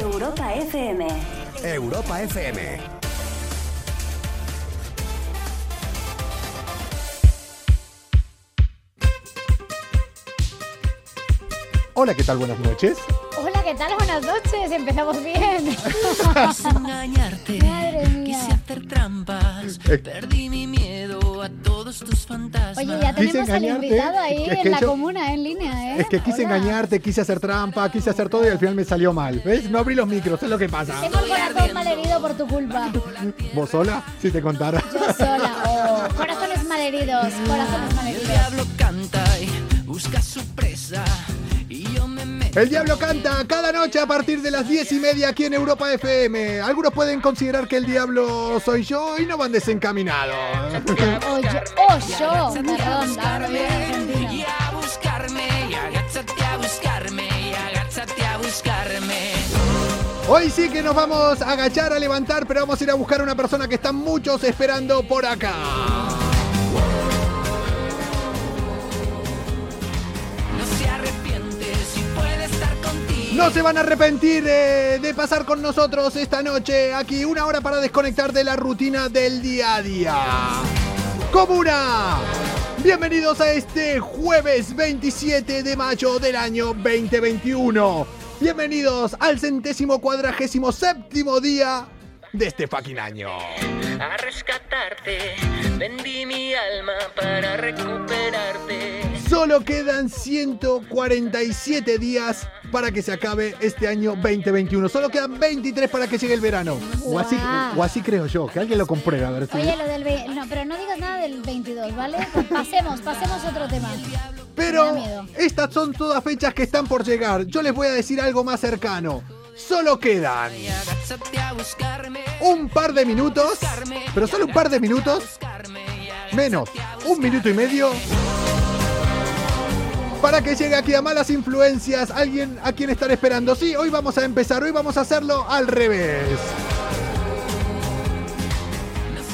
Europa FM. Europa FM. Hola, ¿qué tal? Buenas noches. Hola, ¿qué tal? Buenas noches. Empezamos bien. Quise engañarte, Madre mía. quise hacer trampas, Eh. perdí mi miedo a todos tus fantasmas. Oye, ya Quise tenemos al engañarte. invitado ahí Es que en la yo- comuna, en línea, ¿eh? Es que quise Hola. engañarte, quise hacer trampa, quise hacer todo y al final me salió mal. ¿Ves? No abrí los micros, es lo que pasa. Tengo el corazón malherido por tu culpa. ¿Vos sola? Si te contara. Yo sola. Oh, corazones malheridos, corazones El malheridos. diablo canta y busca su presa El Diablo canta cada noche a partir de las 10 y media aquí en Europa FM. Algunos pueden considerar que el Diablo soy yo y no van desencaminados. Oh, yo, oh, yo. Perdón, hablo bien argentino. Y a buscarme, y agáchate a buscarme, y agáchate a buscarme. Hoy sí que nos vamos a agachar, a levantar, pero vamos a ir a buscar a una persona que están muchos esperando por acá. No se van a arrepentir eh, de pasar con nosotros esta noche aquí, una hora para desconectar de la rutina del día a día. Comuna, bienvenidos a este jueves 27 de mayo del año 2021. Bienvenidos al centésimo cuadragésimo séptimo día de este fucking año. A rescatarte, vendí mi alma para recuperarte. Solo quedan 147 días para que se acabe este año 2021. Solo quedan 23 para que llegue el verano. O así, o así creo yo, que alguien lo compruebe. A ver si... Oye, lo del... ve- No, pero no digas nada del 22, ¿vale? Pasemos, pasemos a otro tema. Pero estas son todas fechas que están por llegar. Yo les voy a decir algo más cercano. Solo quedan un par de minutos, pero solo un par de minutos, menos un minuto y medio, para que llegue aquí a Malas Influencias alguien a quien están esperando. Sí, hoy vamos a empezar, hoy vamos a hacerlo al revés.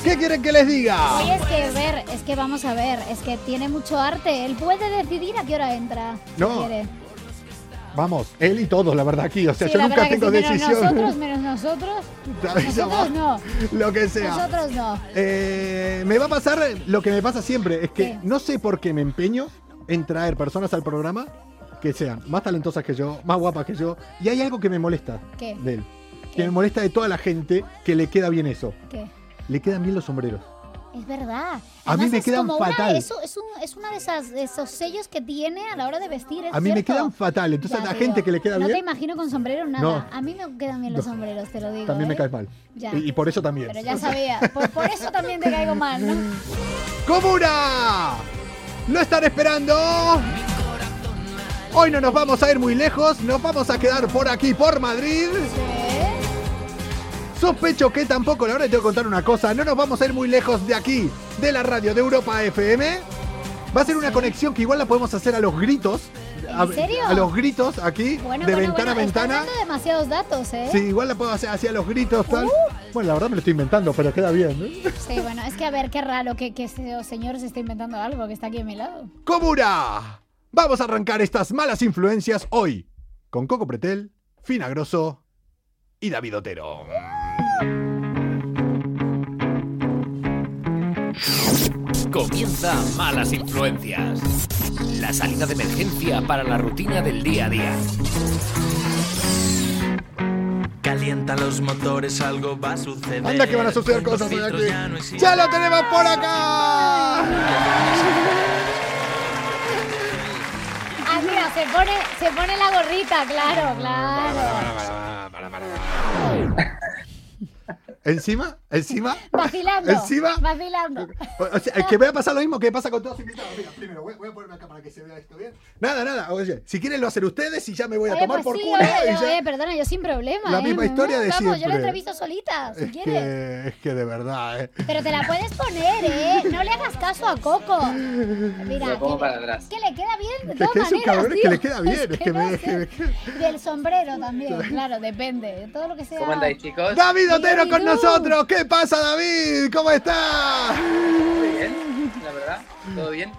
¿Qué quieren que les diga? Oye, es que ver, es que vamos a ver, es que tiene mucho arte. Él puede decidir a qué hora entra. si No. quiere. Vamos, él y todos, la verdad, aquí. O sea, Sí, yo nunca tengo sí, menos decisión. nosotros, menos nosotros. Nosotros no. Lo que sea. Nosotros no. Eh, me va a pasar lo que me pasa siempre, es que ¿Qué? no sé por qué me empeño en traer personas al programa que sean más talentosas que yo, más guapas que yo, y hay algo que me molesta ¿Qué? de él. ¿Qué? Que me molesta de toda la gente que le queda bien eso. ¿Qué? Le quedan bien los sombreros. Es verdad. A mí me quedan como una- fatal. eso es, un- es una de esas de esos sellos que tiene a la hora de vestir. es A mí me quedan fatal. Entonces, Ya, a la gente que le queda no te bien, imagino con sombrero nada. No. A mí me quedan bien los No. sombreros, te lo digo. también me ¿eh? caes mal. Ya. Y, y por eso también. Pero ya sabía. Por, por eso también te caigo mal, ¿no? ¡Comuna! ¡Lo están esperando! Hoy no nos vamos a ir muy lejos, nos vamos a quedar por aquí, por Madrid. Sospecho que tampoco, la verdad tengo que contar una cosa, no nos vamos a ir muy lejos de aquí, de la radio de Europa FM. Va a ser una conexión que igual la podemos hacer a los gritos. ¿En a, serio? a los gritos aquí, Bueno, de bueno, ventana bueno, a ventana. dando demasiados datos, ¿eh? Sí, igual la puedo hacer así a los gritos, tal. Uh. Bueno, la verdad me lo estoy inventando, pero queda bien. ¿eh? Sí, bueno, es que a ver, qué raro que, que ese señor se esté inventando algo que está aquí a mi lado. ¡Comuna! Vamos a arrancar estas malas influencias hoy con Coco Pretel, Fina Grosso y David Otero. Comienza Malas Influencias. La salida de emergencia para la rutina del día a día. Calienta los motores, algo va a suceder. Anda que van a suceder cosas hoy filtros aquí. ya no. ¡Ya lo tenemos por acá! Ah, mira, se pone, se pone la gorrita, claro, claro. ¿Encima? ¿Encima? Vacilando. ¿Encima? Vacilando. O sea, que vea pasar lo mismo que pasa con todos los invitados. Mira, primero, voy, voy a ponerme acá para que se vea esto bien. Nada, nada. Oye, si quieren lo hacen ustedes y ya me voy a Oye, tomar pues por sí, culo. y yo, ya- oye, perdona, yo sin problema. La ¿eh? misma historia de Vamos, yo la entrevisto solita, si es, quieres. que, es que de verdad, ¿eh? Pero te la puedes poner, ¿eh? No le hagas caso a Coco. Mira, que, para atrás. que le queda bien de Que- todas que es un maneras, cabrón que tío. le queda bien, es que me- no sé. que me- Del sombrero también, claro, depende. De todo lo que sea. ¿Cómo andáis, chicos? David Otero con nosotros. ¿Qué pasa, David? ¿Cómo estás? Muy bien, la verdad. ¿Todo bien?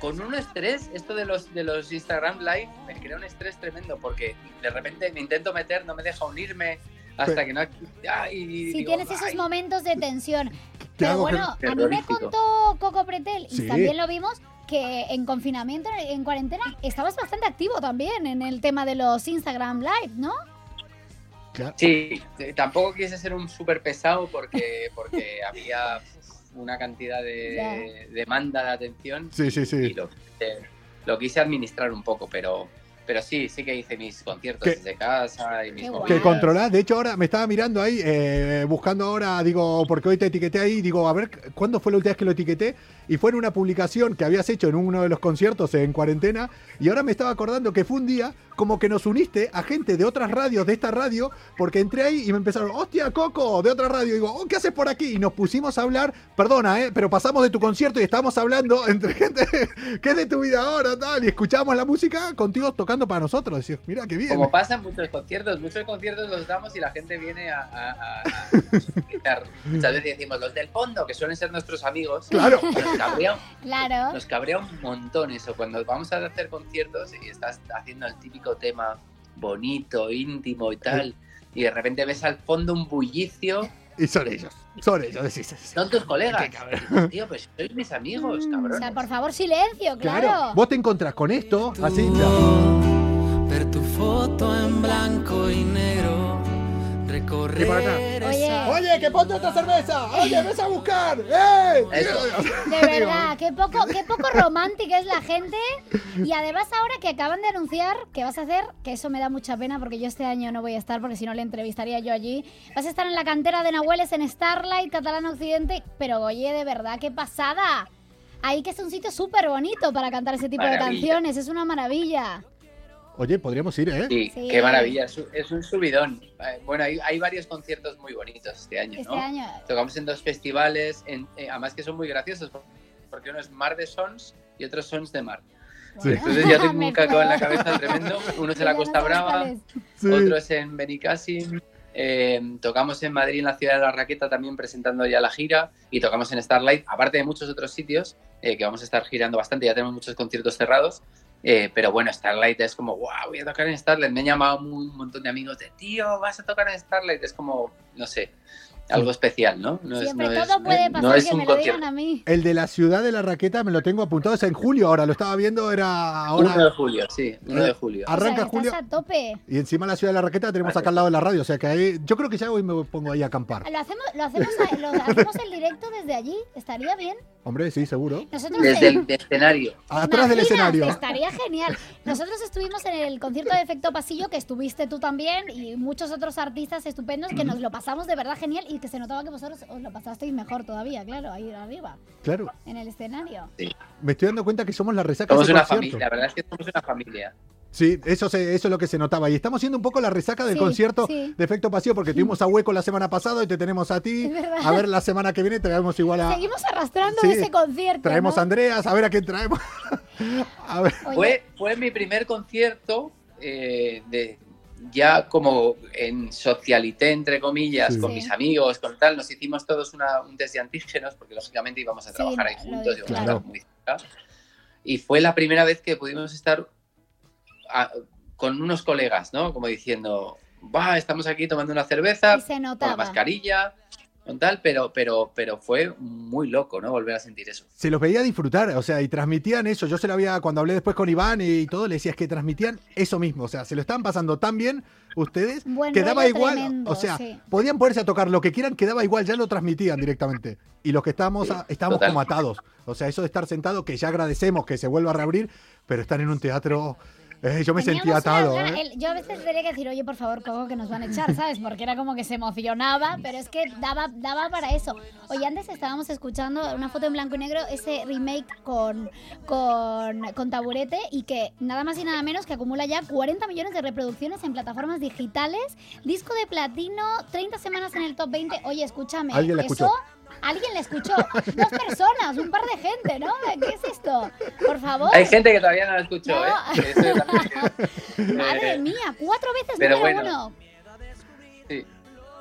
con un estrés, esto de los, de los Instagram Live me crea un estrés tremendo porque de repente me intento meter, no me deja unirme hasta que no. Si digo, tienes esos "Ay". momentos de tensión. ¿Qué Pero hago? bueno, a mí me contó Coco Pretel, y Sí. también lo vimos, que en confinamiento, en cuarentena, estabas bastante activo también en el tema de los Instagram Live, ¿no? Claro. Sí, eh, tampoco quise ser un súper pesado porque, porque había una cantidad de demanda de atención Sí, sí, y sí. lo, quise- lo quise administrar un poco, pero, pero sí, sí que hice mis conciertos Que- desde casa y mis Qué. Que controlás, de hecho ahora me estaba mirando ahí, eh, buscando ahora, digo, porque hoy te etiqueté ahí, digo, a ver, ¿cuándo fue la última vez que lo etiqueté? Y fue en una publicación que habías hecho en uno de los conciertos en cuarentena, y ahora me estaba acordando que fue un día como que nos uniste a gente de otras radios, de esta radio, porque entré ahí y me empezaron, hostia, Coco, de otra radio, y digo, oh, ¿qué haces por aquí? Y nos pusimos a hablar, perdona, eh, pero pasamos de tu concierto y estábamos hablando entre gente que es de tu vida ahora, tal, y escuchábamos la música contigo tocando para nosotros, mira qué bien. Como pasa en muchos conciertos, muchos conciertos los damos y la gente viene a, a- a- a gritar. Muchas veces decimos los del fondo, que suelen ser nuestros amigos. Claro. Nos cabrea, Claro. nos cabrea un montón eso. Cuando vamos a hacer conciertos y estás haciendo el típico tema bonito, íntimo y tal, y de repente ves al fondo un bullicio, Y son ellos, son ellos, decís. son tus colegas. Tío, pues sois mis amigos, Mm, cabrón. O sea, por favor, silencio, Claro. claro. vos te encontrás con esto, así. Ver tu foto en blanco y negro. Recorrer acá. Oye. esa- Oye, que ponte otra cerveza. Oye, ves a buscar. ¡Eh! Eso. De verdad, qué poco, qué poco romántica es la gente. Y además ahora que acaban de anunciar que vas a hacer, que eso me da mucha pena porque yo este año no voy a estar porque si no le entrevistaría yo allí. Vas a estar en la cantera de Nahueles en Starlight, Catalán Occidente. Pero oye, de verdad, qué pasada. Ahí que es un sitio súper bonito para cantar ese tipo de Maravilla. canciones, es una maravilla. Oye, podríamos ir, ¿eh? Sí, Sí. qué maravilla, es un, es un subidón. Eh, Bueno, hay, hay varios conciertos muy bonitos este año, Este ¿no? año. Tocamos en dos festivales, en- eh, además que son muy graciosos, porque uno es Mar de Sons y otro es Sons de Mar. Sí. Entonces ya tengo un cacao en la cabeza tremendo. Uno es en la Costa Brava. Sí. otro es en Benicassim. eh, tocamos en Madrid, en la ciudad de la Raqueta, también presentando ya la gira. Y tocamos en Starlight, aparte de muchos otros sitios, eh, que vamos a estar girando bastante. Ya tenemos muchos conciertos cerrados. Eh, pero bueno, Starlight es como, wow, voy a tocar en Starlight. Me han llamado un montón de amigos de, tío, vas a tocar en Starlight. Es como, no sé, algo especial, ¿no? No es, Siempre no es- todo puede no pasar es que un me lo digan a mí. El de la ciudad de la raqueta me lo tengo apuntado, es en julio ahora, lo estaba viendo, era 1 de ahora. julio, sí, 1 de julio. Ah, Arranca o sea, estás julio. a tope. Y encima la ciudad de la raqueta tenemos acá al lado de la radio, o sea que ahí, yo creo que ya hoy me pongo ahí a acampar. Lo hacemos, lo hacemos, lo hacemos el directo desde allí. Estaría bien. Hombre, sí, seguro. Nosotros Desde en- el escenario. Atrás del escenario. Estaría genial. Nosotros estuvimos en el concierto de Efecto Pasillo, que estuviste tú también, y muchos otros artistas estupendos que nos lo pasamos de verdad genial y que se notaba que vosotros os lo pasasteis mejor todavía, claro, ahí arriba, Claro. en el escenario. Me estoy dando cuenta que somos la resaca Somos una concierto. familia, la verdad es que somos una familia. Sí, eso, se- eso es lo que se notaba. Y estamos siendo un poco la resaca del Sí, concierto sí. de Efecto Pasivo, porque tuvimos a Hueco la semana pasada y te tenemos a ti. A ver la semana que viene traemos igual a. Seguimos arrastrando Sí, ese concierto. Traemos ¿no? a Andreas, a ver a quién traemos. a ver. Oye, Fue, fue mi primer concierto eh, de ya como en socialité, entre comillas, Sí. con Sí. mis amigos, con tal. Nos hicimos todos una, un test de antígenos, porque lógicamente íbamos a Sí, trabajar ahí juntos, íbamos a estar muy cerca. Y fue la primera vez que pudimos estar a- con unos colegas, ¿no? Como diciendo, va, estamos aquí tomando una cerveza, y se con la mascarilla, con tal, pero, pero, pero fue muy loco, ¿no? Volver a sentir eso. Se los veía disfrutar, o sea, y transmitían eso. Yo se lo había, cuando hablé después con Iván y todo, le decía es que transmitían eso mismo. O sea, se lo estaban pasando tan bien ustedes Buen que daba igual. tremendo, o sea, sí. podían ponerse a tocar lo que quieran, que daba igual, ya lo transmitían directamente. Y los que estábamos, Sí, a- estábamos total. como atados. O sea, eso de estar sentado, que ya agradecemos que se vuelva a reabrir, pero estar en un teatro. Eh, yo me sentía atado. ¿eh? el- yo a veces tenía que decir, oye, por favor, Coco, que nos van a echar, ¿sabes? Porque era como que se emocionaba, pero es que daba, daba para eso. Oye, antes estábamos escuchando una foto en blanco y negro, ese remake con, con, con taburete y que nada más y nada menos que acumula ya 40 millones de reproducciones en plataformas digitales, disco de platino, 30 semanas en el top 20. Oye, escúchame, Alguien la eso... escuchó. Alguien le escuchó, dos personas, un par de gente, ¿no? ¿Qué es esto? Por favor. Hay gente que todavía no lo escuchó, No. ¿eh? También- Madre Eh, mía, cuatro veces pero número bueno. uno. Sí.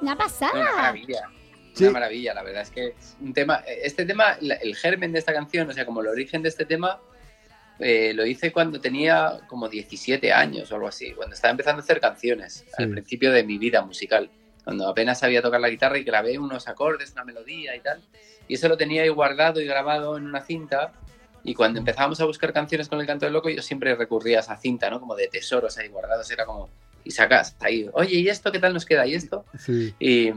Una Una pasada. maravilla. Sí. Una maravilla, la verdad es que un tema, este tema, la- el germen de esta canción, o sea, como el origen de este tema, eh, lo hice cuando tenía como 17 años o algo así, cuando estaba empezando a hacer canciones, al principio de mi vida musical, cuando apenas sabía tocar la guitarra y grabé unos acordes, una melodía y tal. Y eso lo tenía ahí guardado y grabado en una cinta. Y cuando empezábamos a buscar canciones con el canto del loco, yo siempre recurría a esa cinta, ¿no? Como de tesoros ahí guardados. Era como, y sacas ahí, oye, ¿y esto qué tal nos queda? ¿Y esto? Sí. Y,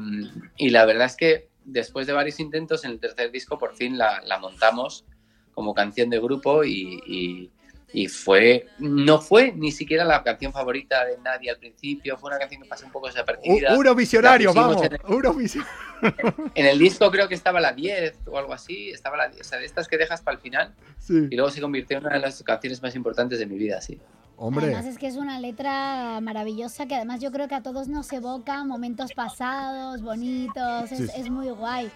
y la verdad es que después de varios intentos, en el tercer disco por fin la, la montamos como canción de grupo y, y- y fue, no fue ni siquiera la canción favorita de nadie al principio, fue una canción que pasó un poco desapercibida. unos visionarios, La pusimos vamos. en el- Unos visionarios. En el disco creo que estaba la 10 o algo así, estaba la 10, o sea, de estas que dejas para el final Sí. y luego se convirtió en una de las canciones más importantes de mi vida, sí. Hombre. Además es que es una letra maravillosa que además yo creo que a todos nos evoca momentos pasados, bonitos, es, Sí. es muy guay.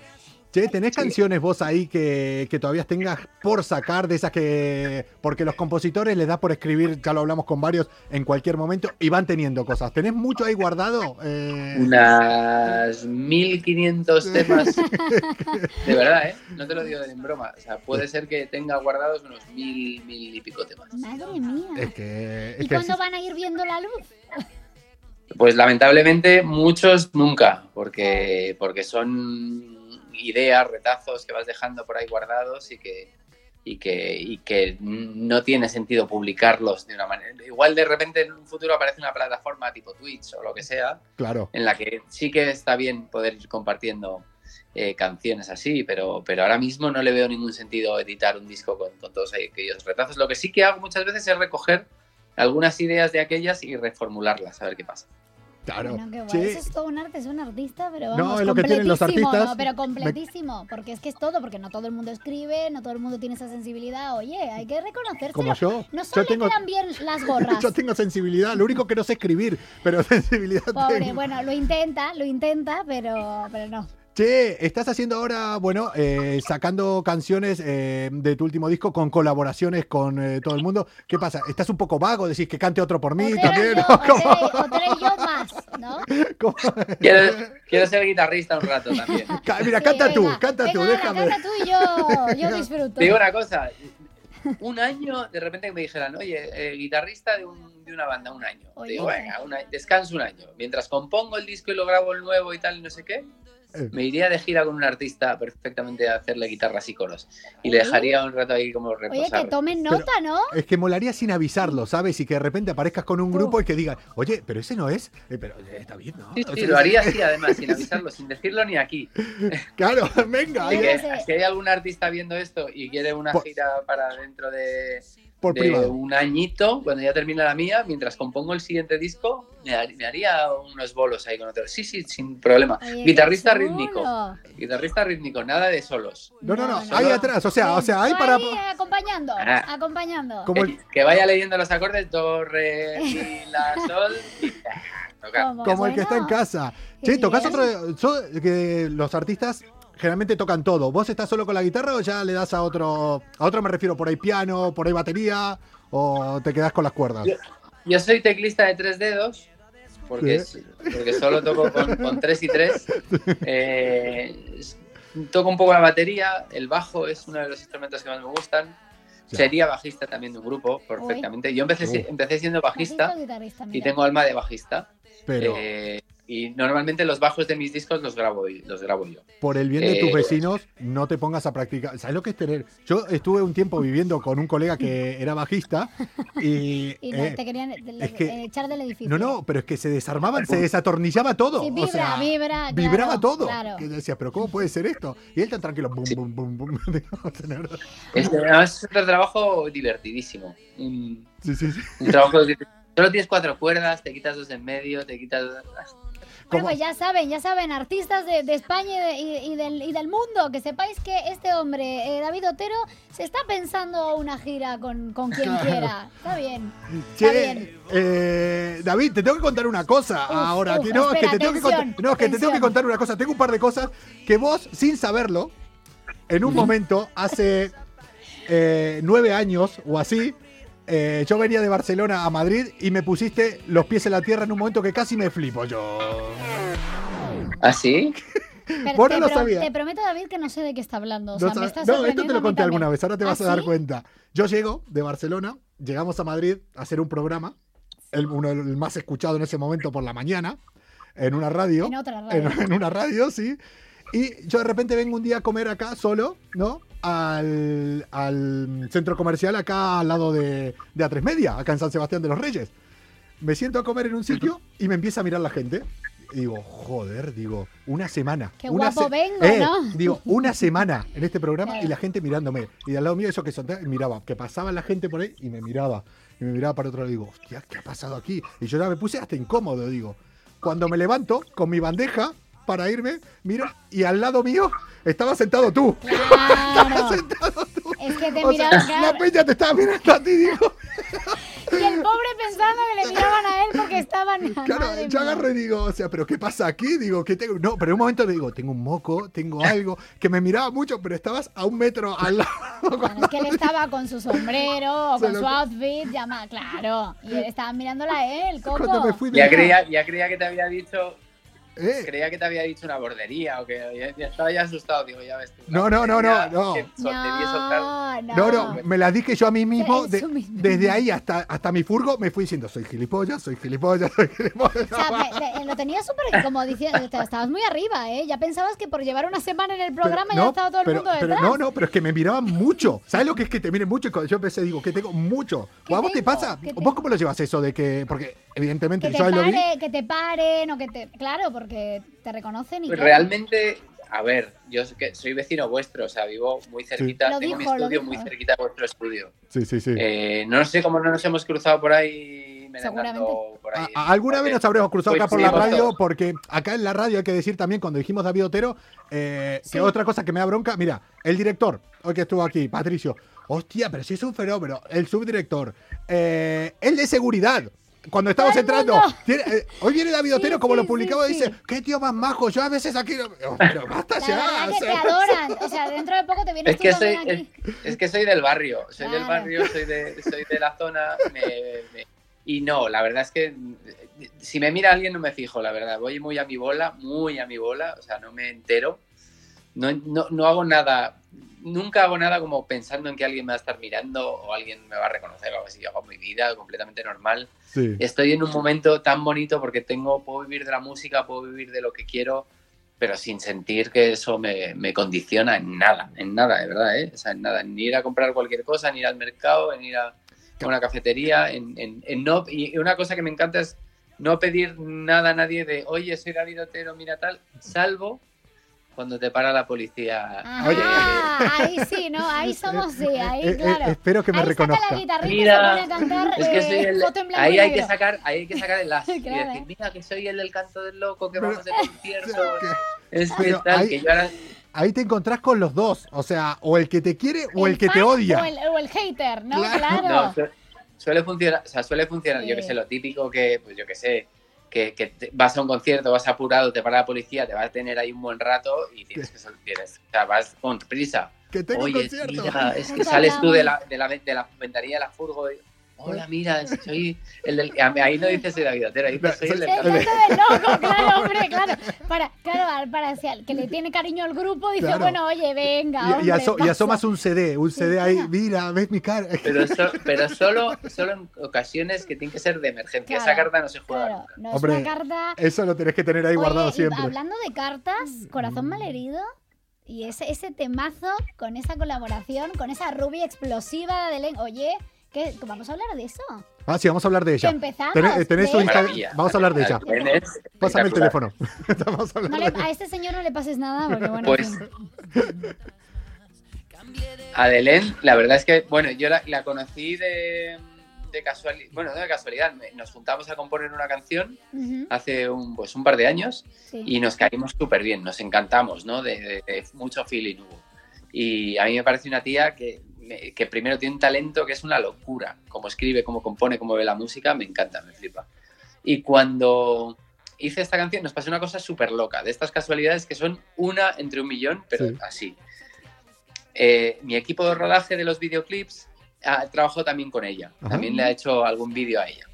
Che, ¿tenés canciones vos ahí que, que todavía tengas por sacar de esas que... Porque los compositores les da por escribir, ya lo hablamos con varios, en cualquier momento y van teniendo cosas. ¿Tenés mucho ahí guardado? Eh, Unas 1500 temas. De verdad, ¿eh? No te lo digo en broma. O sea, puede ser que tenga guardados unos mil, mil y pico temas. Madre mía. Es que... Es ¿Y que cuándo van a ir viendo la luz? Pues lamentablemente muchos nunca, porque, porque son ideas, retazos que vas dejando por ahí guardados y que, y, que, y que no tiene sentido publicarlos de una manera. Igual de repente en un futuro aparece una plataforma tipo Twitch o lo que sea, Claro. en la que sí que está bien poder ir compartiendo eh, canciones así, pero, pero ahora mismo no le veo ningún sentido editar un disco con, con todos aquellos retazos. Lo que sí que hago muchas veces es recoger algunas ideas de aquellas y reformularlas, a ver qué pasa. Claro. Bueno, Eso es todo un arte, es un artista, pero No, vamos, es lo que tienen los completísimo, artistas. ¿no? Pero completísimo, porque es que es todo, porque no todo el mundo escribe, no todo el mundo tiene esa sensibilidad. Oye, hay que reconocérselo. como yo. No yo solo tengo, quedan bien las gorras. yo tengo sensibilidad. Lo único que no sé escribir, pero sensibilidad Pobre, tengo. bueno, lo intenta, lo intenta, pero, pero no. Che, estás haciendo ahora, bueno, eh, sacando canciones eh, de tu último disco con colaboraciones con eh, todo el mundo. ¿Qué pasa? ¿Estás un poco vago? ¿Decís que cante otro por mí también? yo, ¿no? ¿Cómo? Otero- Otero yo más, ¿no? ¿Cómo? Quiero, quiero ser guitarrista un rato también. Mira, Sí, canta tú, venga, canta tú, venga, déjame. Canta tú y yo, yo disfruto. Te digo una cosa, un año, de repente que me dijeran, oye, eh, guitarrista de, un- de una banda, un año. Oye. Digo, venga, descanso un año. Mientras compongo el disco y lo grabo el nuevo y tal, y no sé qué. me iría de gira con un artista perfectamente a hacerle guitarras y coros. Y le Oye. dejaría un rato ahí como Oye, reposar. que tomen nota, ¿no? Es que molaría sin avisarlo, ¿sabes? Y que de repente aparezcas con un grupo y que digan, oye, pero ese no es. Eh, pero eh, está bien, ¿no? Sí, O sí, sea, lo haría así además, sin avisarlo, sin decirlo ni aquí. Claro, venga, que si hay algún artista viendo esto y quiere una Por- gira para dentro de, por de privado. un añito, cuando ya termine la mía, mientras compongo el siguiente disco, me, har- me haría unos bolos ahí con otros. Sí, sí, sin problema. Guitarrista rítmico. Guitarrista rítmico, nada de solos. No, no, no, No, ahí atrás, o sea, o sea, ahí para... ahí, eh, acompañando, Ah. acompañando. Como el, Que vaya leyendo los acordes, do, re, mi, la, sol, y. Como, como el que está en casa. Che, tocas otro... so- que los artistas generalmente tocan todo. ¿Vos estás solo con la guitarra o ya le das a otro... A otro me refiero, por ahí piano, por ahí batería, o te quedás con las cuerdas? Yo- Yo soy teclista de tres dedos, porque, Sí. es- porque solo toco con, con tres y tres. Eh, toco un poco la batería, el bajo es uno de los instrumentos que más me gustan. Ya. Sería bajista también de un grupo, perfectamente. Yo empecé, si- empecé siendo Bajista y tengo alma de bajista. Pero Eh, y normalmente los bajos de mis discos los grabo, y- los grabo yo. por el bien de tus eh, vecinos, no te pongas a practicar. ¿Sabes lo que es tener? Yo estuve un tiempo viviendo con un colega que era bajista y... Y no, eh, te querían es que- echar del edificio. no, no, pero es que se desarmaban, se desatornillaba todo. Sí, o vibra, sea, vibra, claro, vibraba todo. claro. Que decía, pero ¿cómo puede ser esto? Y él tan tranquilo, bum, bum, bum, bum. Es, un trabajo divertidísimo. Un, sí, sí, sí. un trabajo que solo tienes cuatro cuerdas, te quitas dos en medio, te quitas... Bueno, ¿Cómo? pues ya saben, ya saben, artistas de, de España y, de- y- y del, y del mundo, que sepáis que este hombre, eh, David Otero, se está pensando una gira con, con quien quiera. Está bien. Está Che, bien. eh, David, te tengo que contar una cosa Uf, ahora. uf, que no, es que te tengo que no, es que te tengo que contar una cosa. Tengo un par de cosas que vos, sin saberlo, en un momento, hace eh, nueve años o así, eh, yo venía de Barcelona a Madrid y me pusiste los pies en la tierra en un momento que casi me flipo yo. ¿Ah, sí? Pero te, no sabías. te prometo, David, que no sé de qué está hablando. O sea, No me sab- está no, esto te lo conté alguna vez, ahora te vas ¿Ah, a dar sí? cuenta. Yo llego de Barcelona, llegamos a Madrid a hacer un programa, el, uno, el más escuchado en ese momento por la mañana, en una radio. En otra en, radio. en una radio, sí. Y yo de repente vengo un día a comer acá solo, ¿no? Al, al centro comercial acá al lado de, de A3 Media, acá en San Sebastián de los Reyes. Me siento a comer en un sitio y me empieza a mirar la gente. Y digo, joder, digo, una semana. Qué una guapo vengo, Eh, ¿no? Digo, una semana en este programa Claro. y la gente mirándome. Y de al lado mío, eso que y miraba, que pasaba la gente por ahí y me miraba. Y me miraba para otro lado y digo, hostia, ¿qué ha pasado aquí? Y yo ya me puse hasta incómodo, digo. Cuando me levanto con mi bandeja para irme, miro, y al lado mío estaba sentado tú. Claro. sentado tú. Es que te O sea, la peña te estaba mirando a ti, digo. Y el pobre pensando que le miraban a él porque estaban. Claro, Madre yo agarro y digo, o sea, ¿pero qué pasa aquí? Digo, ¿qué tengo? No, pero en un momento le digo, tengo un moco, tengo algo, que me miraba mucho, pero estabas a un metro al lado. Claro, es que él estaba con su sombrero o con lo- su outfit, llama, claro. Y él estaba mirándola a él, Coco. Cuando me fui de Ya creía, ya creía que te había dicho, Eh, creía que te había dicho una bordería o que ya, estaba ya asustado, digo, ya ves tú. No, no, no, no, no. No, No, no, me la dije yo a mí mismo. de- Eso mismo. desde ahí hasta, hasta mi furgo me fui diciendo, soy gilipollas, soy gilipollas, soy gilipollas. O sea, me- te- lo tenías súper como diciendo, te- estabas muy arriba, ¿eh? Ya pensabas que por llevar una semana en el programa Pero- ya estaba todo el pero, mundo pero detrás. no, no, pero es que me miraban mucho. ¿Sabes lo que es que te miren mucho? Y cuando yo empecé, digo, que tengo mucho. ¿Qué ¿O a vos te tengo? pasa? ¿Qué ¿Vos tengo? cómo lo llevas eso de que.? Porque evidentemente que te, yo ahí lo vi. pare, que te paren o que te... Claro, porque te reconocen y Pues realmente, a ver, yo soy vecino vuestro, o sea, vivo muy cerquita, Lo tengo dijo, mi estudio muy cerquita de vuestro estudio. Sí, sí, sí. Eh, no sé cómo no nos hemos cruzado por ahí Seguramente. por ahí. A- alguna vez nos habremos cruzado acá por la radio, todos. porque acá en la radio hay que decir también, cuando dijimos David Otero, eh, Sí. que otra cosa que me da bronca, mira, el director, hoy que estuvo aquí, Patricio, hostia, pero si es un fenómeno, el subdirector, eh, el de seguridad. Cuando estamos entrando, tiene- eh, hoy viene David Sí, Otero, como sí, lo publicaba, sí. dice, qué tío más majo, yo a veces aquí, oh, pero basta La ya. verdad o que te sea, adoran. O sea, dentro de poco te vienes Es tú que, soy, es, es que soy del barrio, soy del barrio, soy de, soy de la zona. me- me- y no, la verdad es que si me mira alguien no me fijo, la verdad. Voy muy a mi bola, muy a mi bola, o sea, no me entero. No, no, no hago nada, nunca hago nada como pensando en que alguien me va a estar mirando o alguien me va a reconocer o algo así. Yo hago mi vida completamente normal. Sí. Estoy en un momento tan bonito porque tengo, puedo vivir de la música, puedo vivir de lo que quiero, pero sin sentir que eso me, me condiciona en nada, en nada, de verdad, ¿eh? O sea, en nada, en ir a comprar cualquier cosa, en ir al mercado, en ir a, a una cafetería, en, en- en no... Y una cosa que me encanta es no pedir nada a nadie de, oye, soy David Otero, mira tal, salvo cuando te para la policía. Ajá, Oye. ahí sí, ¿no? Ahí somos sí, ahí, Eh, eh, claro. espero que me ahí reconozca. saca la Mira, se pone a cantar Es que eh, soy el, foto en blanco ahí y hay que sacar, ahí hay que sacar el as y decir, ¿eh? mira que soy el del canto del loco, que Pero- vamos de concierto. Que- Es que Pero tal, ahí- que yo ahora Ahí te encontrás con los dos, o sea, o el que te quiere o el, que te odia. O el, o el hater, ¿no? Claro. Claro. No, su- suele funcionar, o sea, suele funcionar, yo que sé, lo típico que, pues yo que sé, que, que te- vas a un concierto, vas apurado, te para la policía, te vas a tener ahí un buen rato y tienes que tienes, o sea, vas con prisa. Que tengo un Oye, concierto. mira, es que Nos sales tú de la, de la, de la ventanilla de la furgo y, hola, mira, soy el del... Ahí no dices soy David Otero, ahí dices soy el del del loco, claro, hombre, claro. Para, claro, para si al que le tiene cariño al grupo, dice, Claro. bueno, oye, venga, Y, y, hombre, aso- y asomas un CD, un CD ahí, mira, ves mi cara. Pero, so- pero solo, solo en ocasiones que tienen que ser de emergencia. Esa carta no se juega Claro, nunca. no es Hombre, una carta... Eso lo tenés que tener ahí Oye, guardado y siempre. hablando de cartas, Corazón Malherido y ese, ese temazo con esa colaboración, con esa rubia explosiva de Len. Oye, ¿qué, vamos a hablar de eso. Ah, sí, vamos a hablar de ella. Empezamos, Tenés, eh, tenés su ¿ves? Instagram. Maravilla. Vamos a hablar de ella. Pásame el teléfono. Vamos a No de le- a este señor no le pases nada porque bueno. Pues en fin. Adelén, la verdad es que, bueno, yo la, la conocí de, de casualidad, bueno, no de casualidad, me- nos juntamos a componer una canción hace un, pues, un par de años sí. y nos caímos súper bien, nos encantamos, ¿no? De, de- de mucho feeling hubo. Y a mí me parece una tía que, me- que primero tiene un talento que es una locura, como escribe, como compone, como ve la música, me encanta, me flipa. Y cuando hice esta canción nos pasó una cosa súper loca, de estas casualidades que son una entre un millón, pero Sí. así. Eh, mi equipo de rodaje de los videoclips ha trabajado también con ella, Ajá. también le ha hecho algún vídeo a ella.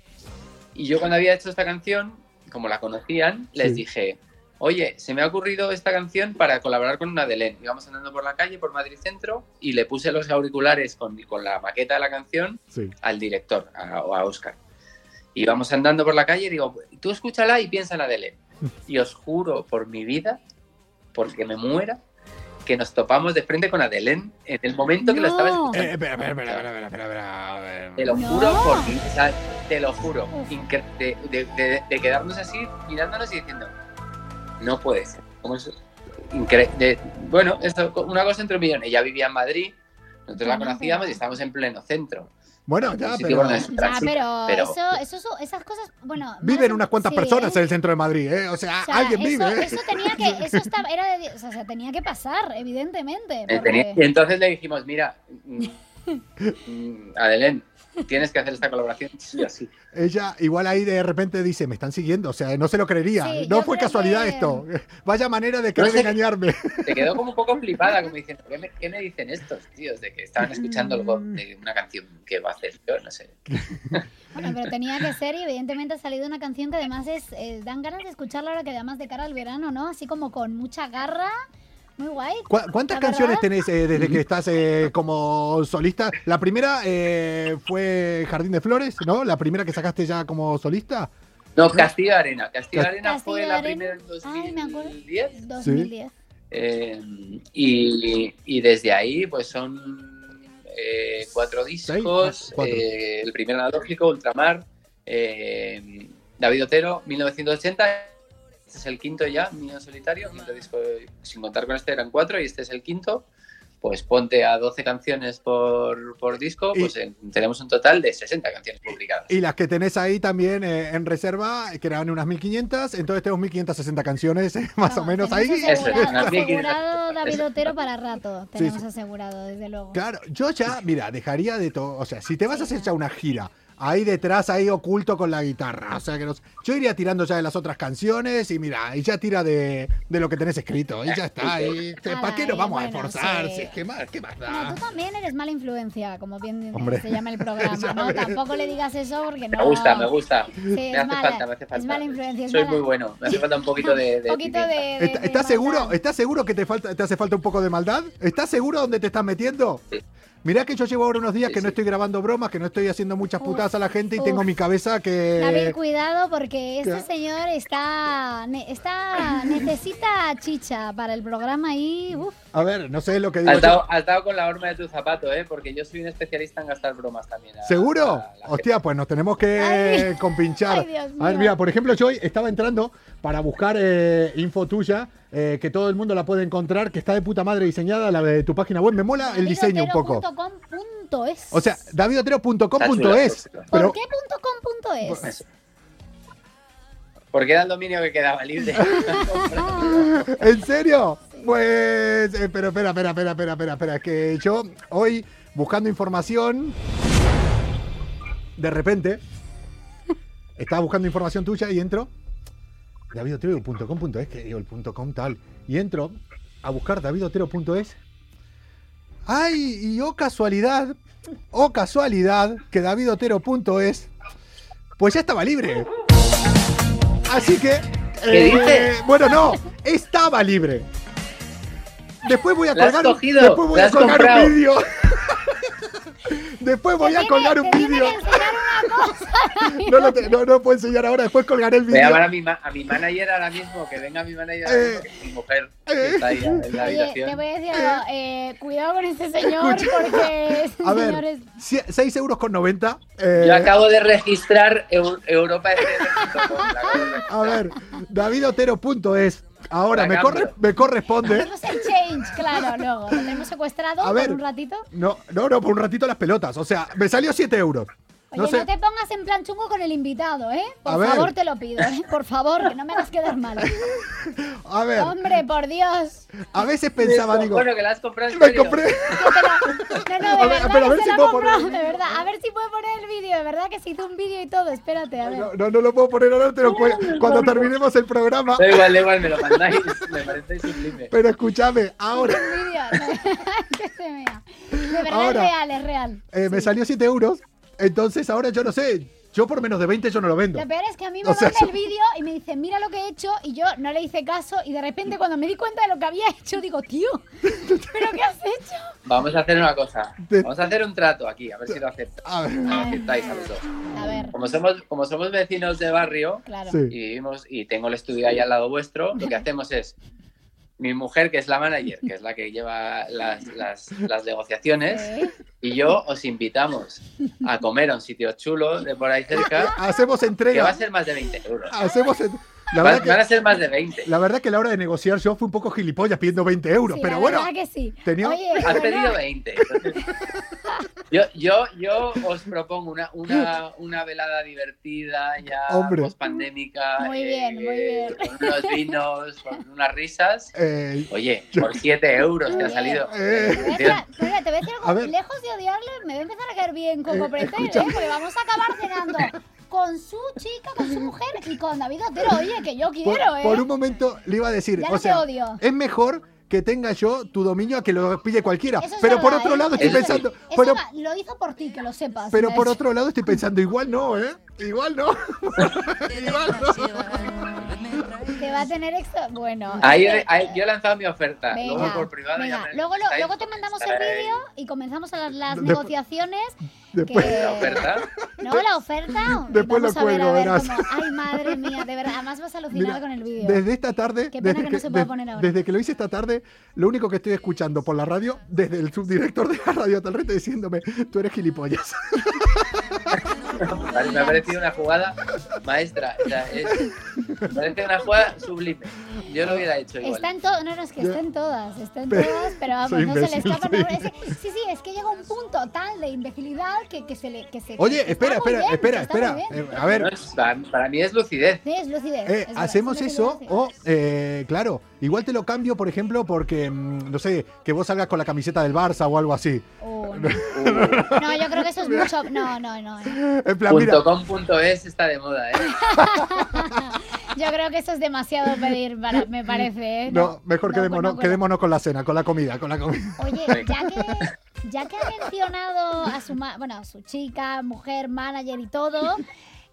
Y yo cuando había hecho esta canción, como la conocían, les Sí. dije, oye, se me ha ocurrido esta canción para colaborar con una de Len. Íbamos andando por la calle, por Madrid Centro, y le puse los auriculares con, con la maqueta de la canción Sí. al director, a, o a Oscar. Íbamos andando por la calle y digo, tú escúchala y piensa en la de Len. Y os juro por mi vida, porque me muera, que nos topamos de frente con Adelén en el momento que lo estaba No. escuchando. Eh, espera, espera, espera, espera, espera, espera, a ver. Te lo No. juro por sea, te lo juro. Incre- De, de- de- de quedarnos así, mirándonos y diciendo, no puede ser. ¿Cómo es? Incre- de- bueno, esto, una cosa entre un millón. Ella vivía en Madrid, nosotros la Bueno, conocíamos y estábamos en pleno centro. Bueno, ya, pero... Ya, tránsito, pero, pero- eso, eso, esas cosas, bueno... Viven unas cuantas sí, personas en el centro de Madrid, ¿eh? O sea, O sea, alguien eso, vive, ¿eh? Eso tenía que, eso estaba, era de, o sea, tenía que pasar, evidentemente. Eh, porque- y entonces le dijimos, mira, mm, mm, Adelén, tienes que hacer esta colaboración sí o sí. Ella igual ahí de repente dice, me están siguiendo, o sea, no se lo creería. Sí, no fue casualidad que- esto. Vaya manera de querer sé. engañarme. Se quedó como un poco flipada, como diciendo, ¿qué me, qué me dicen estos tíos? De que estaban escuchando algo de una canción que va a hacer yo, no sé. Bueno, pero tenía que ser y evidentemente ha salido una canción que además es, eh, dan ganas de escucharla ahora que además de cara al verano, ¿no? Así como con mucha garra, muy guay. ¿Cu- ¿Cuántas canciones verdad- tenés eh, desde que estás eh, como solista? La primera eh, fue Jardín de Flores, ¿no? La primera que sacaste ya como solista. No, Castillo de Arena. Castillo Arena fue la primera en Ay, me acuerdo. 2010. 2010. eh, y, y desde ahí, pues son eh, cuatro discos. Ah, cuatro. eh, el primer analógico, Ultramar, eh, David Otero, 1980. Este es el quinto ya, mío solitario. Quinto disco, sin contar con este, eran cuatro y este es el quinto. Pues ponte a 12 canciones por, por disco, Y- pues eh, tenemos un total de 60 canciones publicadas. Y las que tenés ahí también eh, en reserva, que eran unas 1500, entonces tenemos 1560 canciones, eh, más o menos ahí. tenemos Eso unas 1500. asegurado David Otero para rato. Tenemos sí. asegurado, desde luego. Claro, yo ya, mira, dejaría de todo. O sea, si te vas a hacer ya una gira, ahí detrás, ahí oculto con la guitarra. O sea, que no sé, yo iría tirando ya de las otras canciones y mira, y ya tira de, de lo que tenés escrito. Y ya está. Y, ¿Para qué nos vamos a Bueno, esforzar? sí. Si es que más, ¿qué más da? No, tú también eres mala influencia, como bien Hombre. se llama el programa, ¿no? Tampoco le digas eso porque no... Me gusta, me gusta. Sí, me hace mala- falta, me hace falta. Es mala influencia. es Soy mala- muy bueno. Me hace falta un poquito de. de Un poquito de... pimienta. de- ¿Está- de ¿Estás seguro? ¿Estás seguro que te falta, te hace falta un poco de maldad? ¿Estás seguro dónde te estás metiendo? Sí. Mirá que yo llevo ahora unos días Sí, que no estoy grabando bromas, que no estoy haciendo muchas Uf, putadas a la gente y uf. tengo mi cabeza que... David, cuidado porque este ¿Qué? señor está, ne- está necesita chicha para el programa y uf, A ver, no sé lo que digo. Has dado con la horma de tu zapato, ¿eh? Porque yo soy un especialista en gastar bromas también. a- ¿Seguro? a Hostia, pues nos tenemos que Ay. compinchar. Ay, Dios A ver, mira, por ejemplo, yo hoy estaba entrando para buscar eh, info tuya, eh, que todo el mundo la puede encontrar, que está de puta madre diseñada, la de tu página web. Me mola el diseño un poco. davidotero.com.es. O sea, davidotero.com.es. ¿por qué punto com punto es? Eso. Porque era el dominio que quedaba libre. ¿en serio? Pues, eh, pero espera, espera, espera, espera, espera, espera, que yo hoy buscando información, de repente, estaba buscando información tuya y entro, davidotero.com.es, que digo el punto .com tal, y entro a buscar davidotero.es. ¡Ay! Y oh casualidad, oh casualidad, que davidotero.es, pues ya estaba libre. Así que, ¿Qué eh, bueno, no, estaba libre. Después voy a ¿La has colgar, cogido? después voy ¿La a colgar un vídeo. después voy Te a tiene- colgar un vídeo. No, lo te- no, no puedo enseñar ahora, después colgaré el Voy a llamar vídeo. a mi, ma- a mi manager ahora mismo, que venga mi manager ahora Eh, mismo, que es mi mujer, eh. que está ahí en la Oye, habitación. te voy a decir algo, eh, cuidado con este señor porque este A señor ver, es... 6 euros con 90. eh, Yo acabo de registrar Eu- europafm.com. la acabo de registrar. a ver, davidotero.es. Ahora me, corre, me corresponde. Hacemos el change, claro, luego. Lo tenemos secuestrado A ver. por un ratito. No, no, no, por un ratito las pelotas. O sea, me salió 7 euros. Oye, No te pongas en plan chungo con el invitado, ¿eh? Por A ver. favor, te lo pido, ¿eh? Por favor, que no me hagas quedar mal. A ver, Hombre, por Dios. a veces pensaba, digo, Bueno, que la has comprado en me serio. compré. No, no, de A ver, verdad espera, a ver si se lo puedo ha comprado, poner- de verdad. A ver si puedo poner el vídeo, de verdad que se hizo un vídeo y todo. Espérate, a ver. No, no, no lo puedo poner ahora, te lo. Cuando terminemos el programa. Da igual, da igual, me lo mandáis. Me parece sublime. Pero escúchame, ahora Un vídeo. que se vea. De verdad Ahora. es real, es real. eh, me salió 7 euros. Entonces ahora yo no sé. Yo por menos de 20 yo no lo vendo. Lo peor es que a mí me O sea, manda el vídeo y me dice, mira lo que he hecho, y yo no le hice caso, y de repente cuando me di cuenta de lo que había hecho, digo, tío, ¿pero qué has hecho? Vamos a hacer una cosa. Vamos a hacer un trato aquí, a ver si lo aceptáis. A ver. Lo aceptáis a los dos. A ver, Como somos, como somos vecinos de barrio claro. Y vivimos y tengo el estudio ahí al lado vuestro, lo que hacemos es mi mujer, que es la manager, que es la que lleva las, las, las negociaciones, Sí. y yo os invitamos a comer a un sitio chulo de por ahí cerca, Hacemos que va a entrega. ser más de 20 euros. Hacemos en- La Van, verdad, van a que, ser más de 20. la verdad que a la hora de negociar yo fui un poco gilipollas pidiendo 20 euros, Sí, pero la bueno, verdad que sí. tenía- Oye, Has bueno, pedido 20. entonces- Yo, yo, yo os propongo una, una, una velada divertida, ya Hombre. pospandémica. Muy bien, muy bien. Con unos vinos, con unas risas. eh, Oye, por 7 euros te ha salido. Eh. Voy mira, te voy a decir algo, A ver. lejos de odiarle, me va a empezar a caer bien Coco Eh, Pretel, ¿eh? Porque vamos a acabar cenando con su chica, con su mujer y con David Otero. Oye, que yo por, quiero, ¿eh? por un momento le iba a decir, Ya o no te sea, odio. es mejor que tenga yo tu dominio a que lo pille cualquiera. Eso pero por verdad, otro ¿eh? lado estoy Eso- pensando, Eso pero, va- lo hizo por ti, que lo sepas. pero por otro lado estoy pensando, igual no, ¿eh? Igual no. igual no. Te va a tener extra... Bueno. Ahí, yo he lanzado mi oferta. Venga, luego por privado ya venga. me Luego, lo- estáis luego te mandamos el vídeo y comenzamos a las, negociaciones. Después- que- La oferta. No, la oferta. Después Vamos lo a ver, a cuelgo, ver verás. cómo- Ay, madre mía, de verdad. Además vas a alucinar Mira, con el vídeo. Desde esta tarde, Qué pena desde que que, no se pueda poner ahora. desde que lo hice esta tarde, lo único que estoy escuchando por la radio, desde el subdirector de la radio Talrete diciéndome, tú eres gilipollas. Vale, me ha parecido una jugada maestra. O sea, es- me parece una jugada sublime. Yo lo hubiera hecho igual. Está en todo, no, no, es que Yo- está en todas, está en Pero- todas, pero vamos, soy no se le imbécil, escapa soy nada. Es que- sí, sí, es que llega un punto tal de imbecilidad que, que se le. Que se, Oye, que espera, espera, bien, espera, espera. Eh, a ver, No, es- para, para mí es lucidez. Sí, es lucidez. Eh, es verdad, hacemos es eso lucidez, sí. o, eh, claro, igual te lo cambio, por ejemplo, porque, mm, no sé, que vos salgas con la camiseta del Barça o algo así. Oh, no. No, yo creo que eso es mucho. No, no, no. eh. En plan, mira, Punto com punto es está de moda, ¿eh? Yo creo que eso es demasiado pedir, para, me parece. ¿eh? no, mejor no, quedémonos, no, bueno. quedémonos con la cena, con la comida, con la comida. Oye, ya que, ya que ha mencionado a su, ma- bueno, a su chica, mujer, manager y todo,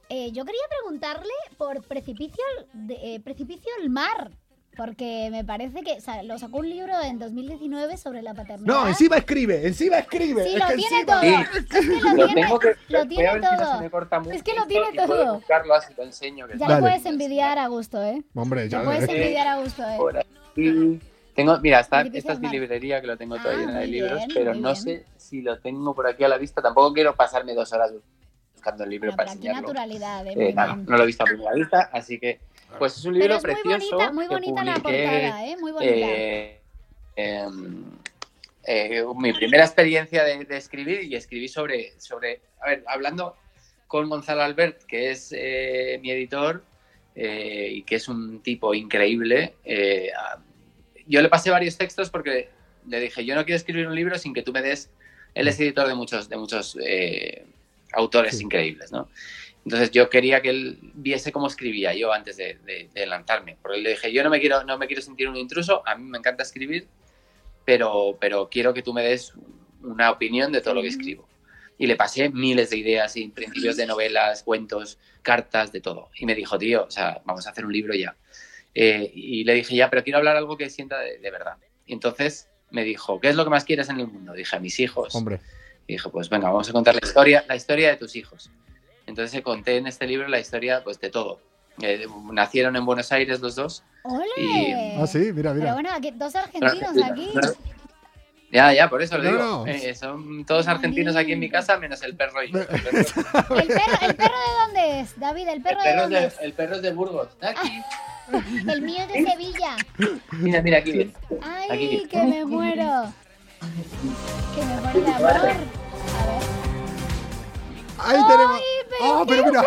eh, yo quería preguntarle por Precipicio, al- de- eh, Precipicio al Mar. Porque me parece que o sea, lo sacó un libro en 2019 sobre la paternidad. No, encima escribe, encima escribe. Sí, es lo que tiene encima- todo. Sí. Es que lo, Lo tiene, tengo que. lo tiene ver si no todo. se me corta mucho Es que lo tiene puedo todo. buscarlo así lo enseño. Que Ya está le puedes envidiar a gusto, ¿eh? Hombre, ya. puedes eh, envidiar a gusto, ¿eh? Por aquí. Tengo, mira, esta, Edificios esta es mi librería que lo tengo todo Ah, lleno de muy libros, bien, pero no bien. sé si lo tengo por aquí a la vista. Tampoco quiero pasarme dos horas buscando el libro Pero para enseñarlo. naturalidad, ¿eh? Eh, nada, no lo he visto a primera vista, así que pues es un libro Pero es muy precioso. bonita, muy que bonita la portada, ¿eh? Muy bonita. eh, em, eh, mi primera experiencia de, de escribir y escribí sobre, sobre, a ver, hablando con Gonzalo Albert, que es eh, mi editor eh, y que es un tipo increíble, eh, yo le pasé varios textos porque le dije, yo no quiero escribir un libro sin que tú me des, él es editor de muchos, de muchos eh, autores Sí. increíbles, ¿no? Entonces yo quería que él viese cómo escribía yo antes de, de- de lanzarme. Porque le dije, yo no me quiero, no me quiero sentir un intruso, a mí me encanta escribir, pero, pero quiero que tú me des una opinión de todo lo que escribo. Y le pasé miles de ideas y principios de novelas, cuentos, cartas, de todo. Y me dijo, tío, o sea, vamos a hacer un libro ya. Eh, y le dije, ya, pero quiero hablar algo que sienta de, de verdad. Y entonces me dijo, ¿qué es lo que más quieres en el mundo? Dije, a mis hijos. Hombre, Y dije, pues venga, vamos a contar la historia, la historia de tus hijos. Entonces conté en este libro la historia pues, de todo. Eh, nacieron en Buenos Aires los dos. ¡Ole! Y- ah, sí, mira, Pero mira. bueno, aquí, dos argentinos aquí. Ya, ya, por eso lo No, digo. no. Eh, son todos argentinos aquí en mi casa, menos el perro y yo. El perro, ¿El perro, ¿El perro de dónde es, David? ¿El el perro de dónde de, es? el perro es de Burgos. Aquí. El mío es de Sevilla. Mira, mira, aquí viene. ¡Ay, Aquí. que me muero! Que me muero de amor. A ver. Ahí tenemos. pero Ah, pero mira,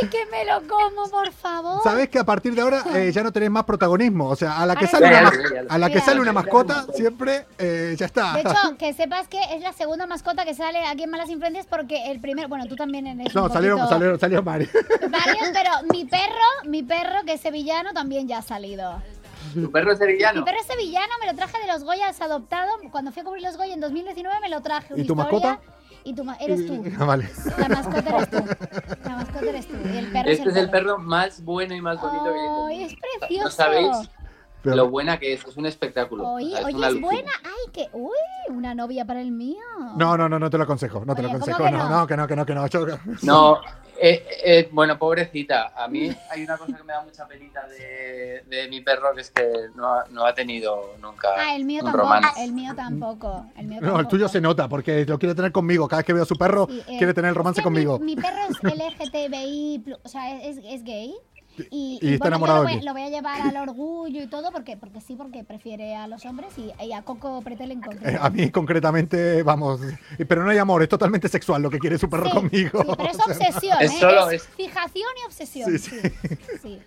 ¡Ay, que me lo como, por favor! sabes que a partir de ahora eh, ya no tenés más protagonismo. O sea, a la que sale una, a la que Mira. sale una mascota, siempre eh, ya está. De hecho, que sepas que es la segunda mascota que sale aquí en Malas Influencias porque el primer, bueno, tú también eres No, un salieron, poquito- salieron, salió Mari. varios, pero mi perro, mi perro que es sevillano también ya ha salido. ¿Tu perro es sevillano? Mi perro es sevillano, me lo traje de los Goyas adoptado. Cuando fui a cubrir los Goya en 2019 me lo traje. una ¿Y tu historia. mascota? Y tú ma- eres tú. Ah, vale. La mascota eres tú. La mascota eres tú. Y el perro Este es es el perro más bueno y más bonito que he ¡Ay, es No precioso! sabéis Pero- lo buena que es, es un espectáculo. Oye, O sea, oye, una es buena. Ay, que. Uy, una novia para el mío. No, no, no, no te lo aconsejo, no te lo Oye, ¿cómo aconsejo. No, no? no, que no, que no, que no. Yo- No, eh, eh, bueno, pobrecita. A mí hay una cosa que me da mucha penita de, de mi perro, que es que no ha, no ha tenido nunca Ah, el mío un tampoco. romance. El mío tampoco. El mío No, el tuyo se nota porque lo quiere tener conmigo. Cada vez que veo a su perro, Sí, eh, quiere tener el romance es que mi- conmigo. Mi, perro es LGTBI, o sea, es, es gay. Y, Y está bueno, enamorado lo, voy, ti. lo voy a llevar al orgullo y todo, porque, porque sí, porque prefiere a los hombres y, y a Coco Pretel en concreto. Eh, a mí concretamente, vamos, pero no hay amor, es totalmente sexual lo que quiere su perro Sí, conmigo. sí, pero es o sea, obsesión, es ¿eh? solo- es es- fijación y obsesión. Sí, Sí, sí.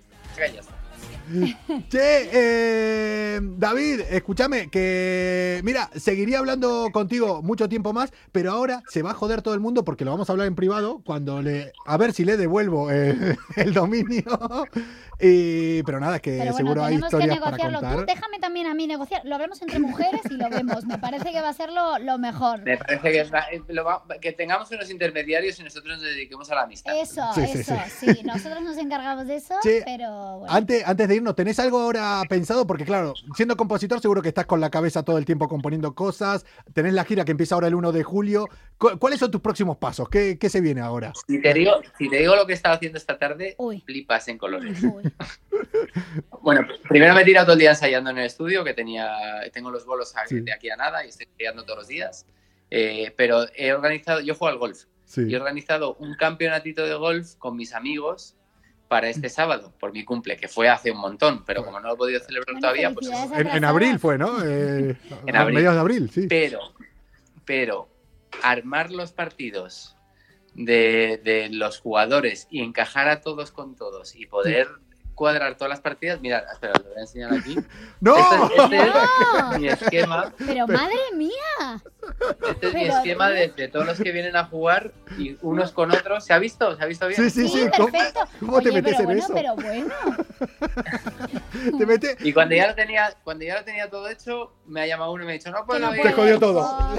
Sí. Che, eh, David, escúchame, que mira, seguiría hablando contigo mucho tiempo más, pero ahora se va a joder todo el mundo porque lo vamos a hablar en privado cuando le, a ver si le devuelvo el, el dominio. Y, pero nada, que Pero bueno, seguro hay tenemos que historias para negociarlo. contar. Tú déjame también a mí negociar. Lo hablamos entre mujeres y lo vemos. Me parece que va a ser lo, lo mejor. Me parece que, va- eh, lo va- que tengamos unos intermediarios y nosotros nos dediquemos a la amistad. Eso, Sí, sí, eso, sí. sí. Nosotros nos encargamos de eso, Sí. pero bueno. Antes, antes de irnos, ¿tenés algo ahora pensado? Porque claro, siendo compositor seguro que estás con la cabeza todo el tiempo componiendo cosas. Tenés la gira que empieza ahora el 1 de julio. ¿Cu- ¿Cuáles son tus próximos pasos? ¿Qué, qué se viene ahora? Si te digo, si te digo lo que he estado haciendo esta tarde, Uy. flipas en colores. Bueno, primero me he tirado todo el día ensayando en el estudio, que tenía, tengo los bolos Sí. de aquí a nada y estoy ensayando todos los días. Eh, pero he organizado, yo juego al golf Sí. y he organizado un campeonatito de golf con mis amigos para este sábado, por mi cumple, que fue hace un montón, pero como no lo he podido celebrar Bueno, todavía, pues. En, abril fue, ¿no? Eh, En a abril. mediados de abril, sí. Pero, pero, armar los partidos de, de los jugadores y encajar a todos con todos y poder cuadrar todas las partidas, mira, espera, lo voy a enseñar aquí. ¡No! Este, este ¡No! es mi esquema, Pero madre mía. este es mi Pero- esquema de, de todos los que vienen a jugar y unos con otros. ¿Se ha visto? ¿Se ha visto bien? Sí, sí, Sí. ¿Cómo, perfecto. cómo te Oye, metes pero en bueno, eso? pero bueno. Te metes. Y cuando ya lo tenía, cuando ya lo tenía todo hecho, me ha llamado uno y me ha dicho, no puedo Que no ir". Te jodió todo. Oh,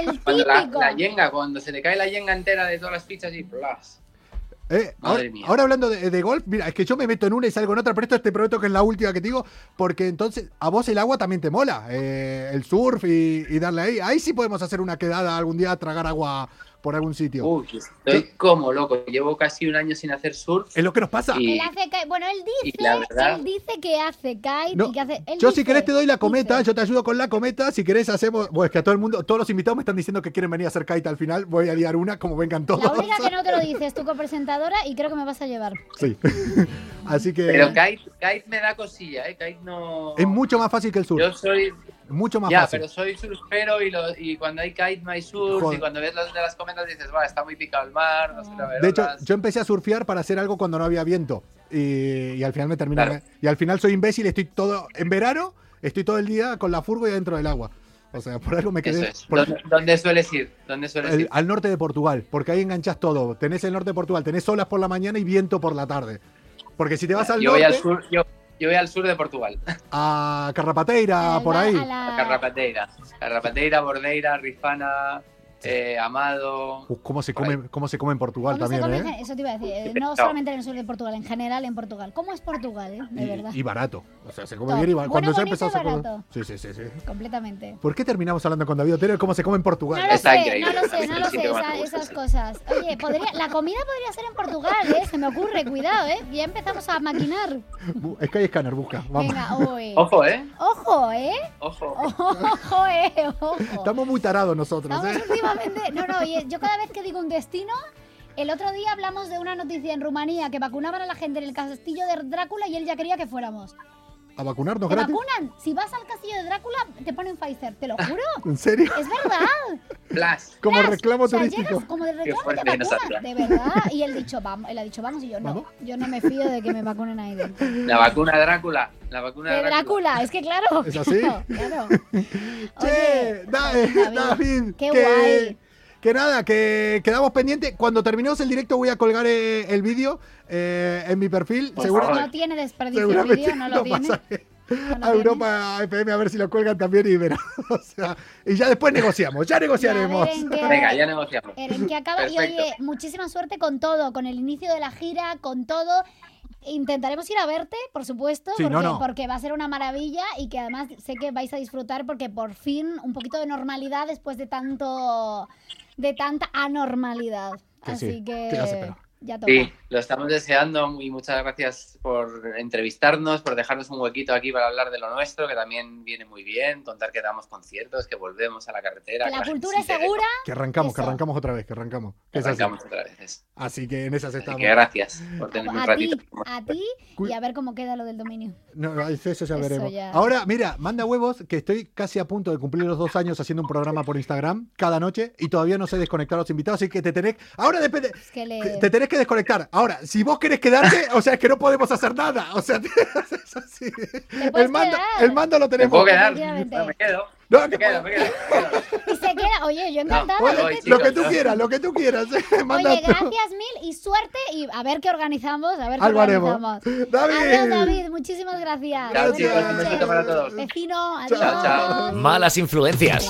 el Cuando la, típico. la yenga, cuando se le cae la yenga entera de todas las fichas y plas. Eh, ahora, Madre mía. ahora hablando de, de golf, mira, es que yo me meto en una y salgo en otra, pero esto te prometo que es la última que te digo, porque entonces a vos el agua también te mola, eh, el surf y, y darle ahí. Ahí sí podemos hacer una quedada algún día a tragar agua por algún sitio. Uy, estoy como loco. Llevo casi un año sin hacer surf. Es lo que nos pasa. Y- Él hace kite. Bueno, él dice, verdad- él dice que hace kite No, y que hace. él Yo dice, si querés te doy la cometa, dice. yo te ayudo con la cometa, si querés hacemos, bueno, es que a todo el mundo, todos los invitados me están diciendo que quieren venir a hacer kite al final, voy a liar una como vengan todos. La única que no te lo dice es tu copresentadora y creo que me vas a llevar. Sí. Así que Pero kite, kite me da cosilla, ¿eh? Kite no... es mucho más fácil que el surf, Yo soy... mucho más Ya, fácil. pero soy surfero y, lo- y cuando hay kite no hay surf Joder. y cuando ves las de las cometas dices, va, está muy picado el mar, no sé la De hecho, verdad. yo empecé a surfear para hacer algo cuando no había viento. Y, y al final me terminé. Claro. Y al final soy imbécil, estoy todo. En verano, estoy todo el día con la furgo y dentro del agua. O sea, por algo me quedé. es. por- ¿Dónde, dónde sueles ir? ¿Dónde sueles el- ir? al norte de Portugal, porque ahí enganchas todo. Tenés el norte de Portugal, tenés olas por la mañana y viento por la tarde. Porque si te vas al Yo voy norte, al sur, yo, yo voy al sur de Portugal. a Carrapateira, por ahí. a la- Carrapateira. Carrapateira, Bordeira, Rifana, eh, Amado. Uf, ¿cómo, se come, ¿Cómo se come en Portugal ¿Cómo se también, come eh? Eso te iba a decir. eh, no No. solamente en el sur de Portugal, en general en Portugal. ¿Cómo es Portugal, eh? De verdad. Y, y barato. O sea, se come Top. bien y barato. Bueno, Cuando bonito empezó a y barato. Sí, sí, sí, sí. Completamente. ¿Por qué terminamos hablando con David Otero de cómo se come en Portugal? No lo Está sé, increíble, no lo sé, es no lo que esa- esas cosas. Oye, podría, la comida podría ser en Portugal, ¿eh? Se me ocurre, cuidado, ¿eh? Ya empezamos a maquinar. Bu- Sky Scanner, busca. Vamos. Venga, uy. Ojo, ¿eh? Ojo, ¿eh? Ojo. Ojo, ¿eh? Ojo. Estamos muy tarados nosotros, Estamos ¿eh? No, no, yo cada vez que digo un destino. El otro día hablamos de una noticia en Rumanía que vacunaban a la gente en el castillo de Drácula y él ya quería que fuéramos. ¿A vacunarnos ¿Te gratis? vacunan? Si vas al castillo de Drácula, te ponen Pfizer, te lo juro. ¿En serio? Es verdad. Flash. Como reclamo o sea, turístico. llegas como de reclamo fuerte, te vacunan, de verdad. Y él, dicho, vamos, él ha dicho, vamos, y yo no. ¿Vamos? Yo no me fío de que me vacunen ahí dentro. La vacuna de Drácula. La vacuna de De Drácula. Drácula, es que claro. ¿Es así? claro. Che, Oye, da- eh, David, David, qué que, guay. Que nada, que quedamos pendientes. Cuando terminemos el directo voy a colgar eh, el vídeo eh, en mi perfil. Favor. No tiene desperdicio el vídeo, no lo tiene. pasaré. no a. Europa FM a ver si lo cuelgan también y verán. O sea, y ya después negociamos, ya negociaremos. Ya, Venga, ya negociamos. Eren, que acaba. Y oye, muchísima suerte con todo, con el inicio de la gira, con todo. Intentaremos ir a verte, por supuesto, Sí, porque, no, no. porque va a ser una maravilla y que además sé que vais a disfrutar porque por fin un poquito de normalidad después de tanto de tanta anormalidad. Que Así sí, que que ya toca. Sí, lo estamos deseando y muchas gracias por entrevistarnos, por dejarnos un huequito aquí para hablar de lo nuestro, que también viene muy bien, contar que damos conciertos, que volvemos a la carretera. Que que la cultura es segura. Que arrancamos, que arrancamos otra vez, que arrancamos. que Es así. arrancamos otra vez. Así que en esas Así estamos. que gracias por tenerme un A ratito. ti, a ti y a ver cómo queda lo del dominio. No, eso ya Eso veremos. ya. Ahora, mira, manda huevos que estoy casi a punto de cumplir los dos años haciendo un programa por Instagram cada noche y todavía no sé desconectar a los invitados, así que te tenés. Ahora depende. Es que le... Te tenés que desconectar. Ahora, si vos querés quedarte, o sea, es que no podemos hacer nada. O sea, es así. El mando, quedar. el mando lo ¿Me tenemos. puedo quedar? No, me quedo. No, Me que- quedo, me quedo. me quedo. Y se queda, oye, yo encantada. No, te- lo chicos, que tú ¿no? quieras, lo que tú quieras. Manda Oye, tú. gracias mil y suerte y a ver qué organizamos, a ver qué Algo haremos. organizamos. David. Adiós, David, muchísimas gracias. Chao, chicos, un besito para todos. Vecino, adiós. Chao, chao. Malas influencias.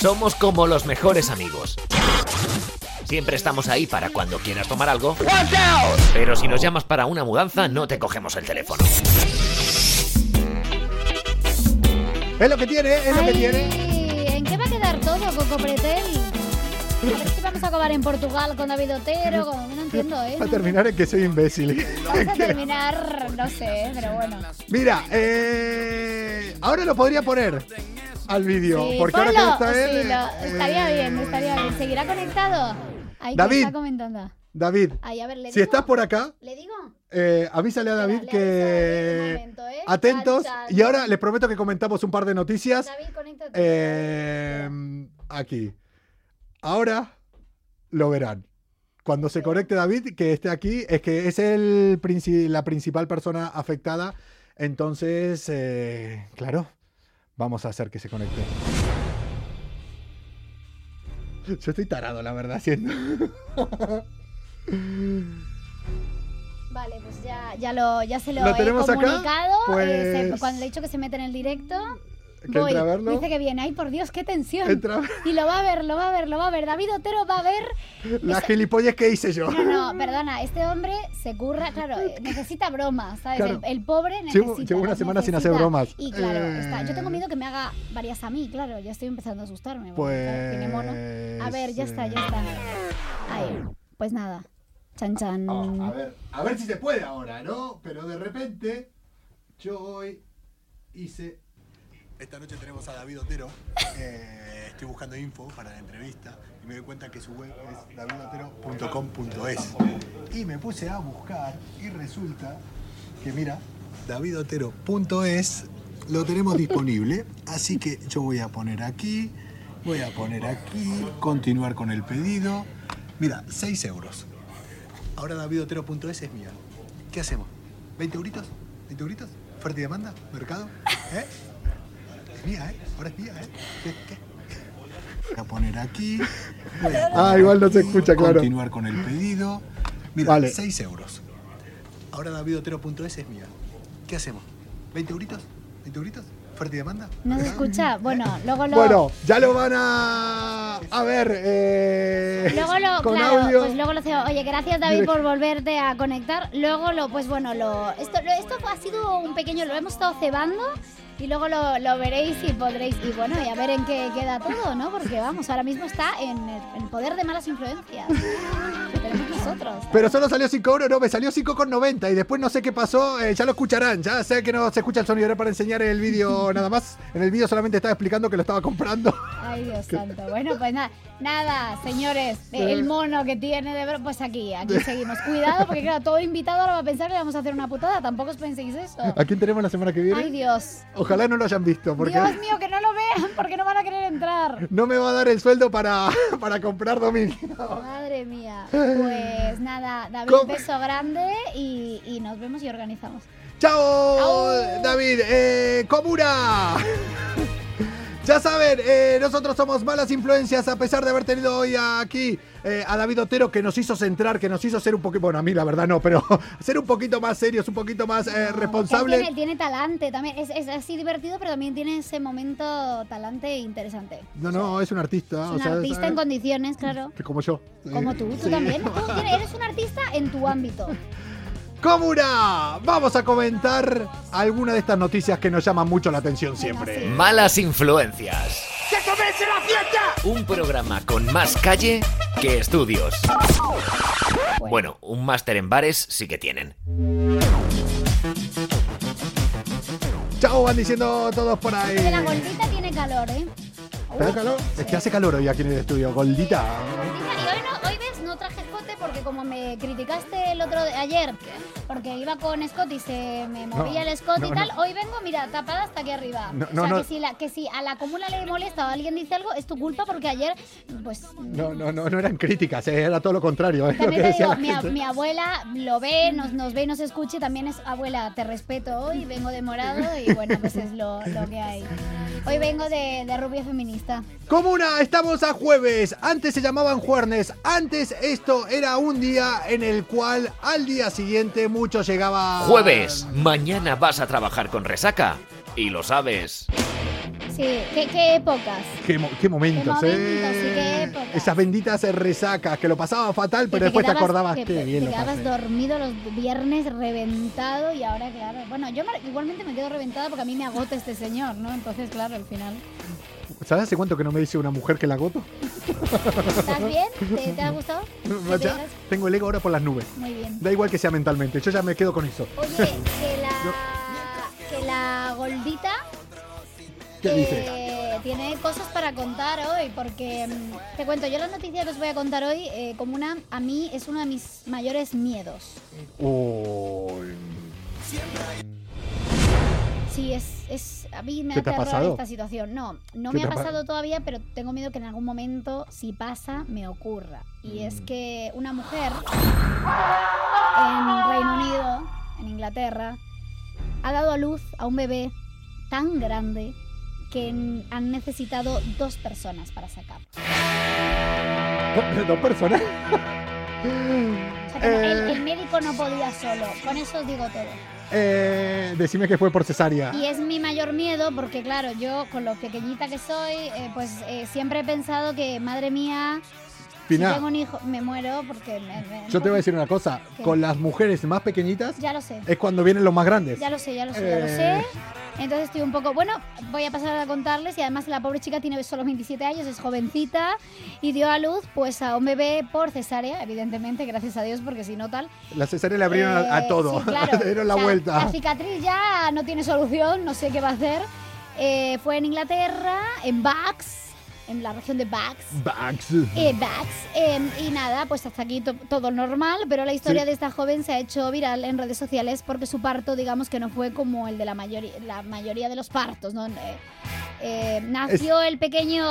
Somos como los mejores amigos. Siempre estamos ahí para cuando quieras tomar algo. Pero si nos llamas para una mudanza, no te cogemos el teléfono. Es lo que tiene, es lo que Ay, tiene. ¿En qué va a quedar todo, Coco Pretel? A ver si vamos a acabar en Portugal con David Otero, no entiendo, ¿eh? Va a No terminar en que soy imbécil. Vamos a terminar, no sé, pero bueno. Mira, eh, ahora lo podría poner al vídeo. Sí, porque ahora que ponlo, está sí, él. lo- estaría eh, bien, estaría bien. ¿Seguirá conectado? Ahí David. que está comentando. David, Ahí, a ver, ¿le si digo? estás por acá, ¿Le digo? eh, avísale a Espera, David que. un momento, ¿eh? Atentos. Y ahora les prometo que comentamos un par de noticias. David, conéctate. Eh, aquí. Ahora lo verán. Cuando se conecte David, que esté aquí, es que es el princi- la principal persona afectada. Entonces, eh, claro, vamos a hacer que se conecte. Yo estoy tarado, la verdad, haciendo. Vale, pues ya, ya, lo, ya se lo, ¿Lo he tenemos acá? comunicado. eh, se- Pues- cuando le he dicho que se mete en el directo, Que voy. entre a verlo. Dice que viene. Ay, por Dios, qué tensión. Entra Y lo va a ver, lo va a ver, lo va a ver. David Otero va a ver. la gilipollas que hice yo. No, no, perdona, este hombre se curra, claro, necesita bromas, ¿sabes? Claro. El, el pobre necesita. Llevo- llevo una semana sin hacer bromas. Y claro, Eh. está, yo tengo miedo que me haga varias a mí, claro, ya estoy empezando a asustarme. tiene mono. A ver, ya está, ya está. Ahí, pues nada. Chan, chan. Oh, a ver, a ver si se puede ahora, ¿no? Pero de repente, yo hoy hice. Esta noche tenemos a David Otero. Eh, estoy buscando info para la entrevista y me doy cuenta que su web es davidotero.com.es. Y me puse a buscar y resulta que, mira, davidotero.es lo tenemos disponible. Así que yo voy a poner aquí, voy a poner aquí, continuar con el pedido. Mira, 6 euros. Ahora davidotero.es es mía. ¿Qué hacemos? ¿20 euritos? ¿20 euritos? ¿Fuerte y demanda? ¿Mercado? ¿Eh? Es mía, ¿eh? Ahora es mía, ¿eh? ¿Qué? ¿Qué? Voy a poner aquí. Ah, igual no se escucha, claro. Continuar con el pedido. Mira, Vale. 6 euros. Ahora davidotero.es es mía. ¿Qué hacemos? ¿20 euritos? ¿20 euritos? ¿Fuerte y demanda? ¿No se escucha? Bueno, luego lo. Bueno, ya lo van a, a ver eh, Luego lo, con claro, audio. pues luego lo hacemos. Oye, gracias David por volverte a conectar. Luego lo, pues bueno, lo, esto, lo- esto ha sido un pequeño, lo hemos estado cebando y luego lo, lo veréis y podréis, y bueno, y a ver en qué queda todo, ¿no? Porque vamos, ahora mismo está en el, en poder de malas influencias. que tenemos nosotros. Pero solo salió 5 euros, no, me salió 5,90 y después no sé qué pasó, eh, ya lo escucharán, ya sé que no se escucha el sonido era para enseñar el vídeo nada más, en el vídeo solamente estaba explicando que lo estaba comprando. Ay, Dios santo. Bueno, pues nada, nada, señores, el mono que tiene de pues aquí, aquí seguimos. Cuidado, porque claro, todo invitado ahora va a pensar que le vamos a hacer una putada. Tampoco os penséis eso. ¿A quién tenemos la semana que viene? Ay, Dios. Ojalá no lo hayan visto, porque Dios mío, que no lo vean, porque no van a querer entrar. no me va a dar el sueldo para, para comprar dominio. Madre mía. Pues nada, David, ¿Cómo? beso grande y, y nos vemos y organizamos. ¡Chao, Au. David! Eh, ¡Comuna! Ya saben, eh, nosotros somos malas influencias a pesar de haber tenido hoy aquí eh, a David Otero que nos hizo centrar, que nos hizo ser un poquito, bueno, a mí la verdad no, pero ser un poquito más serios, un poquito más eh, No, responsables. Tiene, tiene talante también. Es, es así divertido, pero también tiene ese momento talante interesante. No, no, es un artista. Es o un sea, artista ¿sabes? en condiciones, claro. Que como yo. Como Eh, tú, tú sí. también. Tú eres un artista en tu ámbito. Comuna, vamos a comentar alguna de estas noticias que nos llaman mucho la atención siempre. Malas influencias. Un programa con más calle que estudios. Bueno, un máster en bares sí que tienen. Chao, van diciendo todos por ahí. Que la gordita tiene calor, ¿eh? ¿Te da calor? Es que hace calor hoy aquí en el estudio, Goldita. Y hoy, no, hoy ves, no traje porque como me criticaste el otro de, ayer, porque iba con Scott y se me movía el Scott no, y tal, no. hoy vengo, mira, tapada hasta aquí arriba. No, o no, sea, no. Que, si la, que si a la comuna le molesta o alguien dice algo, es tu culpa porque ayer, pues... No, no, no, no eran críticas, eh, era todo lo contrario. Es lo que También te digo, mi, a- mi abuela lo ve, nos, nos ve y nos escucha y también es abuela, te respeto hoy, vengo de morado y bueno, pues es lo, lo que hay. Hoy vengo de, de rubia feminista. Comuna, estamos a jueves. Antes se llamaban jueves. Antes esto era un día en el cual al día siguiente muchos llegaban. Jueves, mañana vas a trabajar con resaca. Y lo sabes. Sí, ¿qué, qué épocas? Qué, mo- qué momentos, Qué momentos, eh. qué épocas. Esas benditas resacas que lo pasaba fatal, pero después te acordabas que te- bien te lo quedabas pasé. dormido los viernes reventado y ahora, claro. Bueno, yo me- igualmente me quedo reventada porque a mí me agota este señor, ¿no? Entonces, claro, al final. ¿Sabes hace cuánto que no me dice una mujer que la agoto? ¿Estás bien? ¿Te, te ha gustado? ¿Qué Ya tengo el ego ahora por las nubes. Muy bien. Da igual que sea mentalmente, yo ya me quedo con eso. Oye, que la, que la gordita ¿Qué dice? eh, tiene cosas para contar hoy, porque mm, te cuento, yo la noticia que os voy a contar hoy, eh, como una, a mí es uno de mis mayores miedos. Uy. Sí, es, es a mí me ¿Qué da te ha terror pasado? esta situación. No, no ¿Qué me ha pa- pasado todavía, pero tengo miedo que en algún momento, si pasa, me ocurra. Y es Mm. que una mujer en Reino Unido, en Inglaterra, ha dado a luz a un bebé tan grande que han necesitado dos personas para sacarlo. ¿Dos- ¿Dos personas? O sea, el, Eh. el médico no podía solo. Con eso os digo todo. Eh, decime que fue por cesárea. Y es mi mayor miedo porque, claro, yo con lo pequeñita que soy, eh, pues eh, siempre he pensado que, madre mía, Si tengo un hijo, me muero porque... me- me- yo te voy a decir una cosa. ¿Qué? Con las mujeres más pequeñitas Ya lo sé, es cuando vienen los más grandes. ya lo sé, ya lo sé, ya lo Eh. sé. Entonces estoy un poco... Bueno, voy a pasar a contarles y además la pobre chica tiene solo 27 años, es jovencita y dio a luz pues a un bebé por cesárea, evidentemente, gracias a Dios, porque si no tal... La cesárea le abrieron a, a Eh, todo. sí, claro. le dieron la O sea, vuelta. La cicatriz ya no tiene solución, no sé qué va a hacer. Eh, fue en Inglaterra, en Bax, en la región de Bax. Bax. Eh, Bax. eh, y nada, pues hasta aquí to- todo normal, pero la historia Sí. de esta joven se ha hecho viral en redes sociales porque su parto, digamos que no fue como el de la, mayoría la mayoría de los partos, ¿no? Eh, eh, nació el pequeño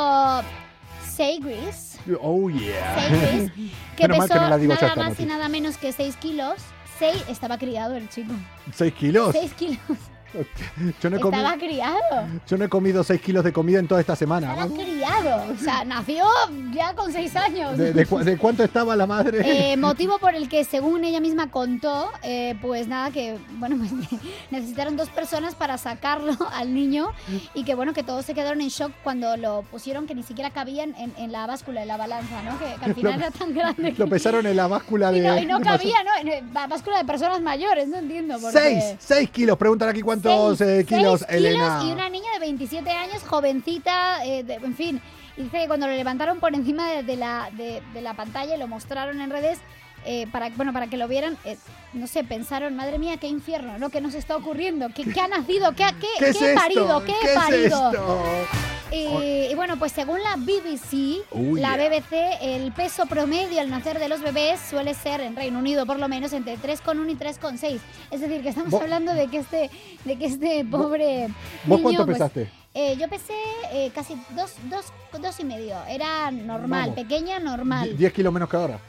Seigris, Oh, yeah. Seigris, que Menos pesó que no digo nada más y nada menos que 6 kilos. 6, estaba criado el chico. ¿Seis kilos? 6 kilos. Yo no, he comi- Estaba criado. yo no he comido seis kilos de comida en toda esta semana. Estaba criado. O sea, nació ya con 6 años. ¿De, de cu- de cuánto estaba la madre? Eh, motivo por el que, según ella misma contó, eh, pues nada, que bueno, pues, necesitaron dos personas para sacarlo al niño y que bueno, que todos se quedaron en shock cuando lo pusieron, que ni siquiera cabían en, en la báscula, en la balanza, ¿no? Que, que al final era tan grande. Lo pesaron en la báscula de. y no, y no cabía, ¿no? En la báscula de personas mayores, no entiendo por Seis, qué. seis kilos. Preguntan aquí cuántos Seis- eh, kilos, seis Elena. kilos y una niña de 27 años, jovencita, eh, de- en fin. y Dice que cuando lo levantaron por encima de, de la, de, de la pantalla y lo mostraron en redes, eh, para, bueno, para que lo vieran, eh, no sé, pensaron, madre mía, qué infierno, ¿no? ¿Qué nos está ocurriendo? ¿Qué, qué ha nacido? ¿Qué, qué, ¿Qué es qué parido? ¿Qué, ¿Qué he es parido? esto? Y, y bueno, pues según la BBC, la yeah. BBC, el peso promedio al nacer de los bebés suele ser, en Reino Unido por lo menos, entre 3,1 y 3,6. Es decir, que estamos hablando de que este, de que este pobre ¿Vos niño, cuánto pues, pesaste? eh, yo pesé eh, casi dos, dos, dos y medio. Era normal, Vamos. pequeña, normal. 10 kilos menos que ahora.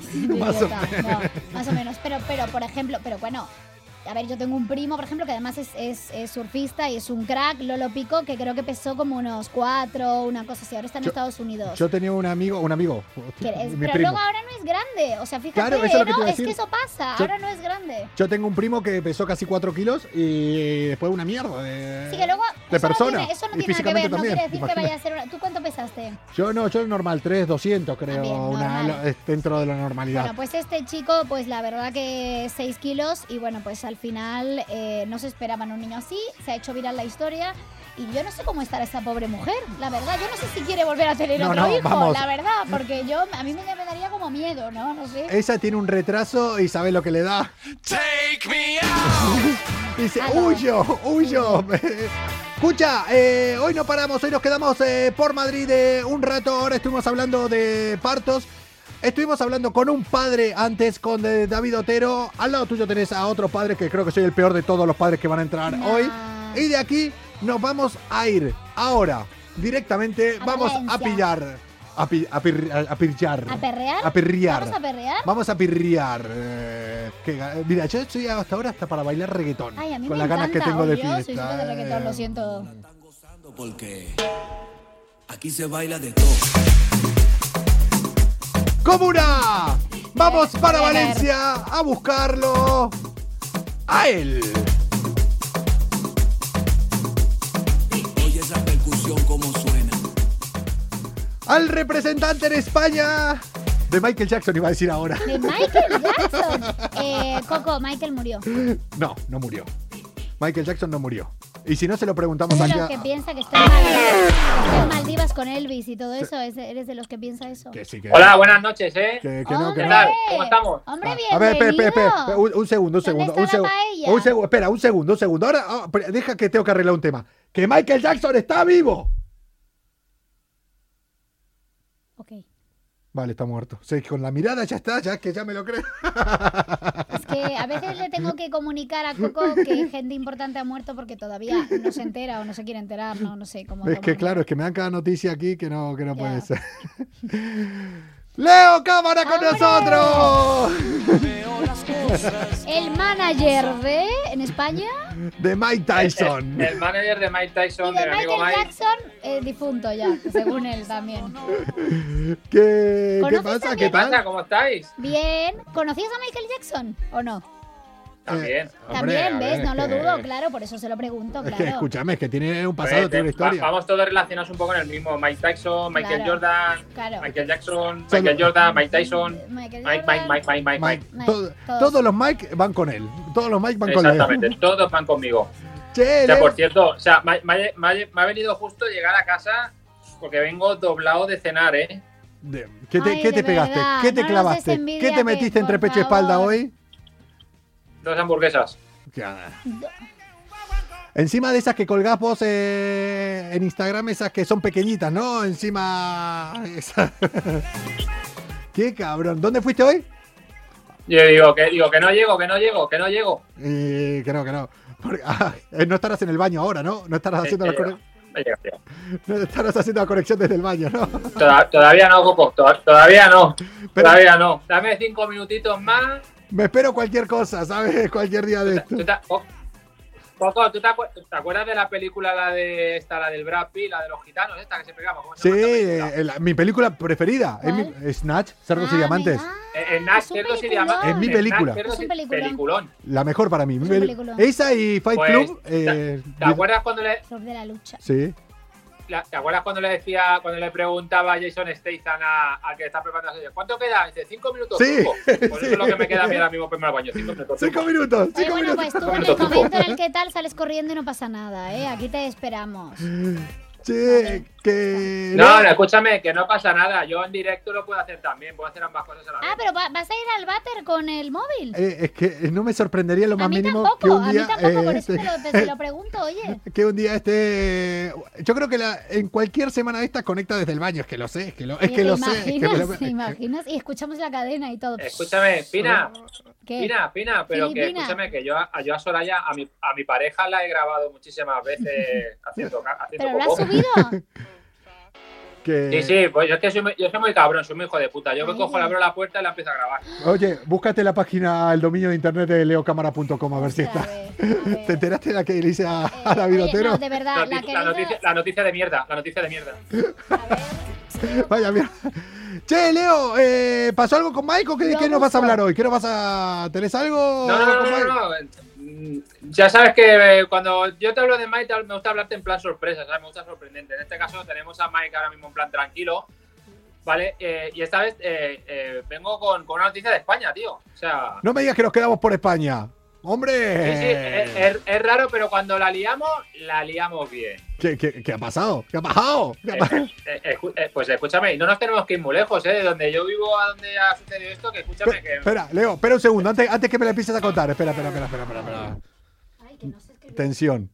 Sí, más o idiota, no, más o menos. Pero, pero, por ejemplo, pero bueno, a ver, yo tengo un primo, por ejemplo, que además es, es- es surfista y es un crack, Lolo Pico, que creo que pesó como unos cuatro, una cosa así. Ahora está en Yo- Estados Unidos. Yo tenía un amigo, un amigo, es- mi pero primo. luego ahora no es grande. O sea, fíjate, Claro, eso es lo que ¿no? a Es que eso pasa. Yo- Ahora no es grande. Yo tengo un primo que pesó casi 4 kilos y después una mierda de, Sí, que luego. de eso persona. No tiene, eso no tiene nada que ver. No también. quiere decir que vaya a ser una. ¿Tú cuánto pesaste? Yo no, yo normal, 3, 200 creo, bien, una, dentro de la normalidad. Bueno, pues este chico, pues la verdad que 6 kilos y bueno, pues al final eh, no se esperaban un niño así, se ha hecho viral la historia y yo no sé cómo estará esta pobre mujer, la verdad, yo no sé si quiere volver a tener No, otro no, hijo, vamos. la verdad, porque yo a mí me, me daría como miedo, ¿no? No sé. Esa tiene un retraso y sabe lo que le da. Take me out. Dice, Aló. huyo, huyo. Escucha, eh, hoy no paramos, hoy nos quedamos eh, por Madrid eh, un rato. Ahora estuvimos hablando de partos. Estuvimos hablando con un padre antes, con eh, David Otero. Al lado tuyo tenés a otro padre que creo que soy el peor de todos los padres que van a entrar hoy. Y de aquí nos vamos a ir ahora, directamente. A vamos a pillar. A, pi- a pir- a- a pillar. ¿A perrear? A pirriar. ¿Vamos a perrear? Vamos a pirriar. eh, que mira, yo estoy hasta ahora hasta para bailar reggaetón. Ay, a mí con me las ganas que tengo de soy fiesta. súper de reggaetón, lo siento. Porque aquí se baila de todo. ¡Comuna! Vamos para. Valencia a buscarlo. A él. Oye esa percusión como suena. Al representante en España. De Michael Jackson iba a decir ahora. De Michael Jackson. Eh, Coco, Michael murió. No, no murió. Michael Jackson no murió. Y si no se lo preguntamos de aquí los a- que piensa que estoy en Maldivas, estoy en Maldivas con Elvis y todo eso. ¿Es de- ¿Eres de los que piensa eso? Que sí, que Hola, buenas noches, ¿eh? Que, que no, que ¿Qué no. tal? ¿Cómo estamos? Hombre, A ver, espera, espera, espera, un, un segundo, un ¿Dónde segundo, un segundo. paella? Un segundo, espera, un segundo, un segundo. Ahora, ah, deja que tengo que arreglar un tema. Que Michael Jackson está vivo. Vale, está muerto. Sí, con la mirada ya está, ya que ya me lo creo. Es que a veces le tengo que comunicar a Coco que gente importante ha muerto porque todavía no se entera o no se quiere enterar, no, no sé cómo. Es que claro, es que me dan cada noticia aquí que no, que no Ya. puede ser. Leo Cámara con nosotros. El manager de en España De Mike Tyson. El, el manager de Mike y Tyson, de de mi amigo Michael Mike. Jackson, eh, difunto ya, según él también. ¿Qué, ¿Qué ¿Conoces pasa? ¿Qué ¿Qué pasa? ¿Cómo estáis? Bien. ¿Conocías a Michael Jackson o no? También. Hombre, También, ¿ves? ver, no es lo que- dudo, claro, por eso se lo pregunto, Es claro. que escúchame, es que tiene un pasado, Pues, tiene una eh, historia. va- vamos todos relacionados un poco en el mismo. Mike Tyson, Michael Claro. Jordan, Claro. Michael Jackson, Michael Jordan, Mike Tyson, Michael Mike, Mike, Jordan. Mike, Mike, Mike, Mike, Mike. todo- todos. todos los Mike van con él. Todos los Mike van con Leo. Exactamente, todos van conmigo. Che, O sea, por cierto, o sea, me, me ha- me ha- me ha venido justo llegar a casa porque vengo doblado de cenar, ¿eh? De- ¿Qué te, Ay, qué te pegaste? verdad, ¿Qué te no clavaste? ¿Qué te que, metiste entre pecho y espalda favor. hoy? Dos hamburguesas. Encima de esas que colgás vos eh, en Instagram, esas que son pequeñitas, ¿no? Encima. esa- Qué cabrón. ¿Dónde fuiste hoy? Yo digo que, digo que no llego, que no llego, que no llego. Eh, que no, que no. Porque- ah, eh, no estarás en el baño ahora, ¿no? No estarás haciendo, la Eh, conexión, No estarás haciendo la conexión desde el baño, ¿no? Toda- todavía no, Coco, to- todavía no. Pero- Todavía no. Dame cinco minutitos más. Me espero cualquier cosa, ¿sabes? Cualquier día de esto. ¿Tú te, Coco, ¿tú te, acuer- te acuerdas de la película, la de esta, la del Brad Pitt, la de los gitanos, esta que se pegaba? ¿Cómo se Sí, eh, la- mi película preferida. Es. Snatch, Cerdos y Ah, Diamantes. Eh, es un Cerdos y. Diamantes. Es mi película. Cerdos Es un y- peliculón. peliculón. La mejor para mí. Es un Mi- peliculón. Esa y Fight Pues, Club. ¿te- eh, ¿Te acuerdas cuando le, Club de la lucha. Sí. La- ¿Te acuerdas cuando le decía, cuando le preguntaba a Jason Statham a- al que está preparando la serie, ¿cuánto queda? Dice, cinco minutos. Sí. Pues sí. eso es lo que me queda a mí ahora mismo para al baño. Cinco minutos. Cinco minutos. Oye, Cinco bueno, minutos. pues tú en el momento en el que tal sales corriendo y no pasa nada, ¿eh? Aquí te esperamos. Che, que. No, no, escúchame, que no pasa nada. Yo en directo lo puedo hacer también. Puedo hacer ambas cosas a la vez. Ah, pero va- vas a ir al váter con el móvil. Eh, es que no me sorprendería lo a más mí mínimo tampoco, que un a mí tampoco, por eh, eso te lo, te lo pregunto, oye. que un día este. Yo creo que la- en cualquier semana de estas conecta desde el baño. Es que lo sé, es que lo, es que ¿te lo sé. es que imaginas? lo- ¿Te imaginas? Y escuchamos la cadena y todo. Escúchame, Pina, ¿Qué? Pina, Pina, pero que escúchame que yo, a- yo a Soraya, a mi, a mi pareja la he grabado muchísimas veces haciendo, haciendo ¿Pero lo has subido? Que... Sí, sí, pues yo es que soy muy, yo soy muy cabrón, soy muy hijo de puta. Yo me cojo, le abro la puerta y la empiezo a grabar. Oye, búscate la página, el dominio de internet de leocámara.com a ver si está. ¿Te enteraste de la que le hice a, a David Oye, Otero? no, de verdad, La, la noticia, que la noticia- la noticia de mierda, la noticia de mierda. Vaya mierda. Che, Leo, eh, ¿pasó algo con Mike o qué, No qué nos vas a hablar hoy? ¿Qué nos vas a. ¿Tenés algo? No, no, no, con no, Mm, Ya sabes que eh, cuando yo te hablo de Mike, me gusta hablarte en plan sorpresa, ¿sabes? Me gusta sorprendente. En este caso tenemos a Mike ahora mismo en plan tranquilo, ¿vale? Eh, y esta vez eh, vengo con, con una noticia de España, tío. O sea, No me digas que nos quedamos por España. ¡Hombre! sí, sí, es, es- es raro, pero cuando la liamos, la liamos bien. ¿Qué, qué, qué ha pasado? ¿Qué ha pasado? ¿Qué ha Eh, pasado? eh, eh, pues escúchame, y no nos tenemos que ir muy lejos, ¿eh? De donde yo vivo a donde ha sucedido esto, que escúchame que... Espera, Leo, espera un segundo, antes, antes que me la empieces a contar. Espera, espera, espera, espera, espera. espera. Tensión.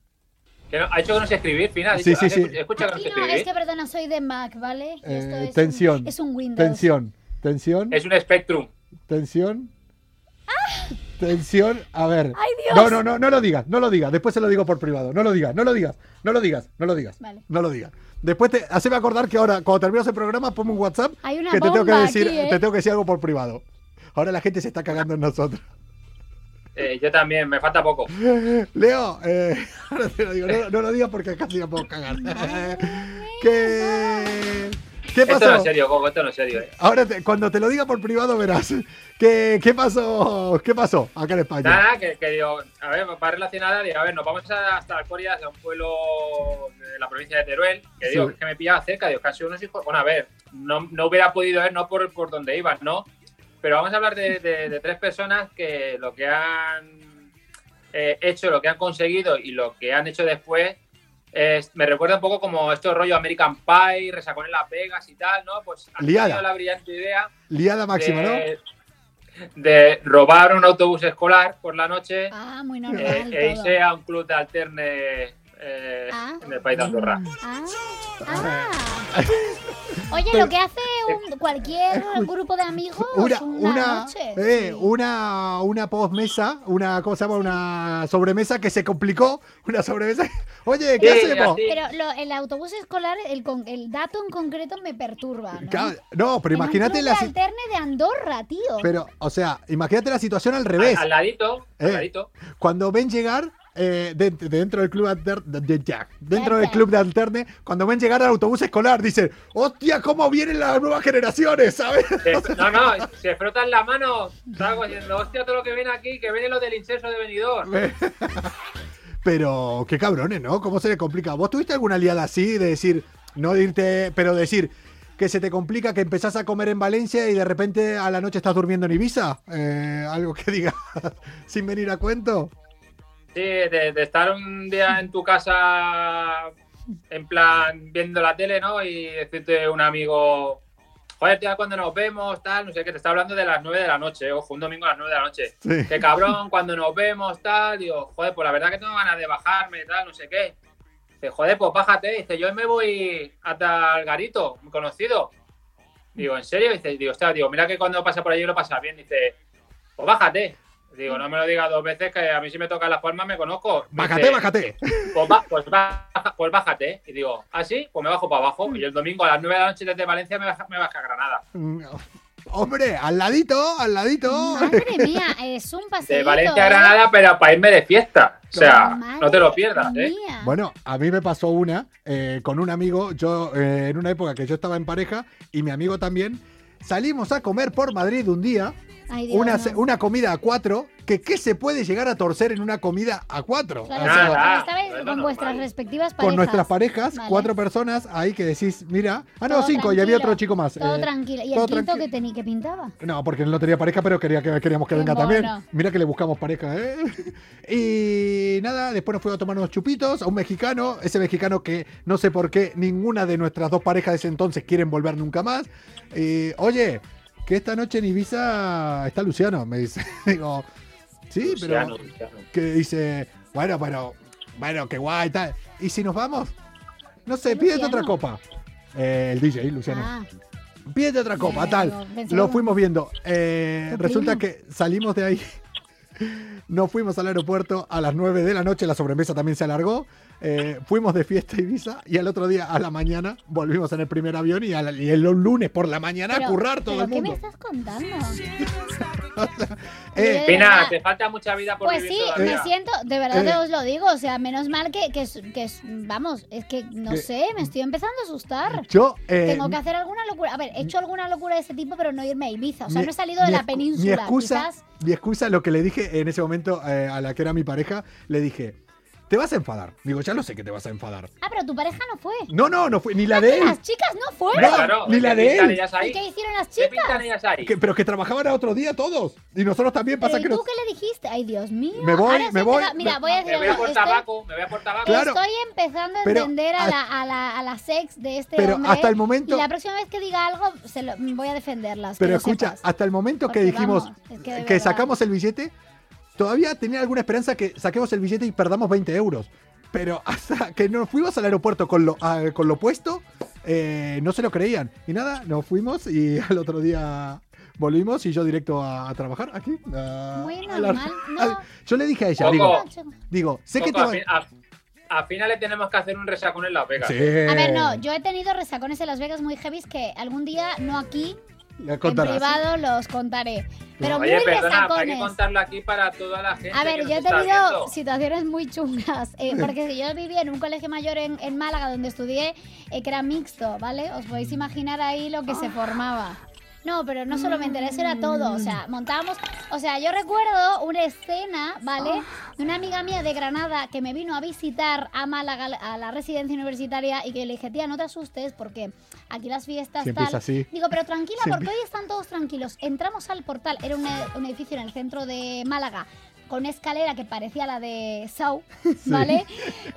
que no- ha dicho que no sé escribir, Fina. ha Sí, sí, sí. escu- Escucha que no sé no, escribir. es que perdona, soy de Mac, ¿vale? Y esto Eh, es tensión. Un, es un Windows. Tensión. Tensión. Es un Spectrum. Tensión. Tensión. A ver. ¡Ay, Dios! No, no, no, no lo digas, no lo digas. Después se lo digo por privado. No lo digas, no lo digas, no lo digas, no lo digas. Vale. No lo digas. Después te, haceme acordar que ahora, cuando terminemos el programa, ponme un WhatsApp Hay una que te tengo que decir, aquí, ¿eh? te tengo que decir algo por privado. Ahora la gente se está cagando en nosotros. Eh, yo también, me falta poco. Leo, eh, ahora te lo digo, no, no lo digas porque casi no puedo cagar. ¿Qué, ¿Qué Esto no pasó? es serio, Coco, esto no es serio. eh. Ahora, te- cuando te lo diga por privado, verás. ¿Qué, qué pasó? ¿Qué pasó acá en España? Nada, que, que digo, a ver, va relacionada, digo, a ver, nos vamos a- hasta Alcorias, a un pueblo de la provincia de Teruel, que digo, Sí. que me pillaba cerca, digo, sido unos hijos, bueno, a ver, no, no hubiera podido ver, no por, por donde iban, ¿no? Pero vamos a hablar de, de- de tres personas que lo que han eh, hecho, lo que han conseguido y lo que han hecho después, es- me recuerda un poco como esto rollo American Pie, Resacón en Las Vegas y tal, ¿no? Pues han Liada. tenido la brillante idea Liada máxima, ¿no? de, de robar un autobús escolar por la noche Ah, muy eh, normal. e irse a un club de alterne eh, Ah. en el país de Andorra. Ah, Oye, lo que hace un- cualquier grupo de amigos Una, una, una, noche. eh, una, una postmesa, una cosa, una sobremesa que se complicó, una sobremesa. Oye, ¿qué Sí, hacemos? así. Pero lo- el autobús escolar, el, con- el dato en concreto me perturba. ¿no? Pero En un imagínate club la alterne de Andorra, tío. pero, o sea, imagínate la situación al Al, revés. al ladito, al Eh. ladito. Cuando ven llegar eh, de- de- dentro del club de- de- ya, dentro del club de alterne, cuando ven llegar al autobús escolar, dicen, hostia, cómo vienen las nuevas generaciones, ¿sabes? Se- no, no, se frotan la mano, salgo diciendo, hostia, todo lo que viene aquí, que viene lo del incenso de venidor. Pero qué cabrones, ¿no? ¿Cómo se le complica? ¿Vos tuviste alguna liada así de decir, no de irte, pero decir que se te complica que empezás a comer en Valencia y de repente a la noche estás durmiendo en Ibiza? Eh, algo que diga sin venir a cuento. Sí, de, de estar un día en tu casa en plan viendo la tele, ¿no? Y decirte un amigo, joder, tía, cuando nos vemos, tal, no sé qué, te está hablando de las 9 de la noche, ojo, un domingo a las 9 de la noche. Sí. Que cabrón, cuando nos vemos, tal, digo, joder, pues la verdad que tengo ganas de bajarme, tal, no sé qué. Dice, joder, pues bájate. Dice, yo me voy hasta el garito, muy conocido. Digo, ¿en serio? Dice, digo, hostia, digo, mira que cuando pasa por allí lo pasa bien. Dice, pues bájate. Digo, no me lo digas dos veces, que a mí si me tocan las palmas me conozco. Dice, Bájate, bájate. Pues, pues, baja- pues bájate. Y digo, ¿ah, sí? Pues me bajo para abajo. Y el domingo a las 9 de la noche desde Valencia me baja, me baja a Granada. Mm, Hombre, al ladito, al ladito. Madre mía, es un paseo. De Valencia a Granada, pero para irme de fiesta. O sea, Madre no te lo pierdas, ¿eh? mía. Bueno, a mí me pasó una eh, con un amigo, yo eh, en una época que yo estaba en pareja y mi amigo también, salimos a comer por Madrid un día, Ay, Dios, una, no. una comida a cuatro, que qué se puede llegar a torcer en una comida a cuatro. Claro, O sea, nada. con vuestras respectivas parejas. con nuestras parejas, Vale. cuatro personas, ahí que decís, mira, ah no, Todo cinco, y había otro chico más. Todo eh, tranquilo. ¿Y todo el quinto que, tenía que pintaba? No, porque él no tenía pareja, pero quería que, queríamos que Qué venga también. Mira que le buscamos pareja, ¿eh? Y nada, después nos fuimos a tomar unos chupitos a un mexicano, ese mexicano que no sé por qué ninguna de nuestras dos parejas de ese entonces quieren volver nunca más. Y, oye, que esta noche en Ibiza está Luciano, me dice. Digo, sí, Luciano, pero Luciano. que dice, bueno, pero, bueno, qué guay, tal. ¿Y si nos vamos? No sé, pídete Luciano? otra copa. Eh, el DJ, Luciano. Ah, Pídete otra copa, tal. Lo fuimos viendo. Eh, resulta que salimos de ahí. Nos fuimos al aeropuerto a las 9 de la noche, la sobremesa también se alargó. Eh, fuimos de fiesta a Ibiza y al otro día a la mañana volvimos en el primer avión y, el lunes por la mañana a currar todo ¿pero el ¿Qué me mundo. estás contando? Eh, Pina, te falta mucha vida por Pues vivir sí, todavía. me siento, de verdad Eh. te os lo digo, o sea, menos mal que, que, que vamos, es que no sé, me estoy empezando a asustar. yo, eh, Tengo que hacer alguna locura. A ver, he hecho alguna locura de ese tipo, pero no irme a Ibiza. O sea, mi- no he salido de la península. Mi excusa, Quizás mi excusa, lo que le dije en ese momento eh, a la que era mi pareja, le dije, te vas a enfadar. Digo, ya lo sé que te vas a enfadar. Ah, pero tu pareja no fue. No, no, no fue ni la de él. Las chicas no fueron. No, Claro, ni la ¿qué de él. ellas ¿Y qué hicieron las ¿Qué pintan chicas? ellas ahí? Que- pero que trabajaban a otro día todos. Y nosotros también Pero pasa ¿y que tú nos... qué le dijiste? Ay, Dios mío. Me voy, Ahora me voy, empezando- Mira, me- voy a decir Me voy a por Estoy, tabaco, me voy a por tabaco. Claro. estoy empezando a Pero- entender a ah, la, a, la, a la sex de este Pero hombre. hasta el momento- Y la próxima vez que diga algo, se lo, voy a defenderlas. que Pero escucha, sepas. hasta el momento que Porque dijimos vamos, es que que sacamos el billete, todavía tenía alguna esperanza que saquemos el billete y perdamos 20 euros. Pero hasta que nos fuimos al aeropuerto con lo, ah, con lo puesto, eh, no se lo creían. Y nada, nos fuimos y al otro día volvimos y yo directo a, a trabajar aquí. a- Muy a la- normal, no. a- yo le dije a ella, Coco. digo, digo, sé que te va... a, fin- a- a final le tenemos que hacer un resacón en Las Vegas. Sí. A ver, no, yo he tenido resacones en Las Vegas muy heavy que algún día, no aquí, en contarás. privado los contaré. Pero Oye, muy perdona, hay que contarlo aquí para toda la gente. A ver, yo he tenido situaciones muy chungas, eh, porque yo viví en un colegio mayor en, en Málaga donde estudié, eh, que era mixto, ¿vale? Os podéis imaginar ahí lo que se formaba. No, pero no solo me enteré, eso era todo. O sea, montábamos. O sea, yo recuerdo una escena, ¿vale? De una amiga mía de Granada que me vino a visitar a Málaga, a la residencia universitaria, y que le dije, tía, no te asustes, porque aquí las fiestas Siempre es tal. así. Digo, pero tranquila, Siempre. porque hoy están todos tranquilos. Entramos al portal, era un, un edificio en el centro de Málaga. Con una escalera que parecía la de Sau, ¿vale?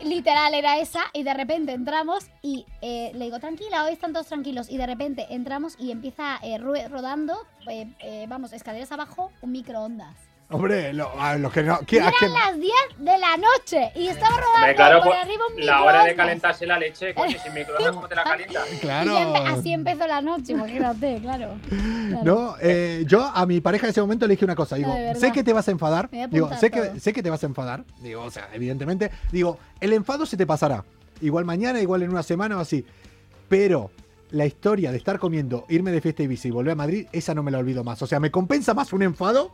Literal era esa, y de repente entramos y eh, le digo, tranquila, hoy están todos tranquilos. Y de repente entramos y empieza eh, rodando, eh, vamos, escaleras abajo, un microondas. Hombre, lo, a los que no... ¿qué- Y eran las 10 de la noche y estaba rodando claro, por pues, arriba un la hora de calentarse la leche, coño, sin microondas, ¿cómo te la calientas? Claro. Y empe- así empezó la noche, imagínate, claro. Claro. No, eh, yo a mi pareja en ese momento le dije una cosa, digo, No, verdad. sé que te vas a enfadar, digo, sé que, sé que te vas a enfadar, digo, o sea, evidentemente, digo, el enfado se te pasará, igual mañana, igual en una semana o así, pero la historia de estar comiendo, irme de fiesta a Ibiza y volver a Madrid, esa no me la olvido más, o sea, me compensa más un enfado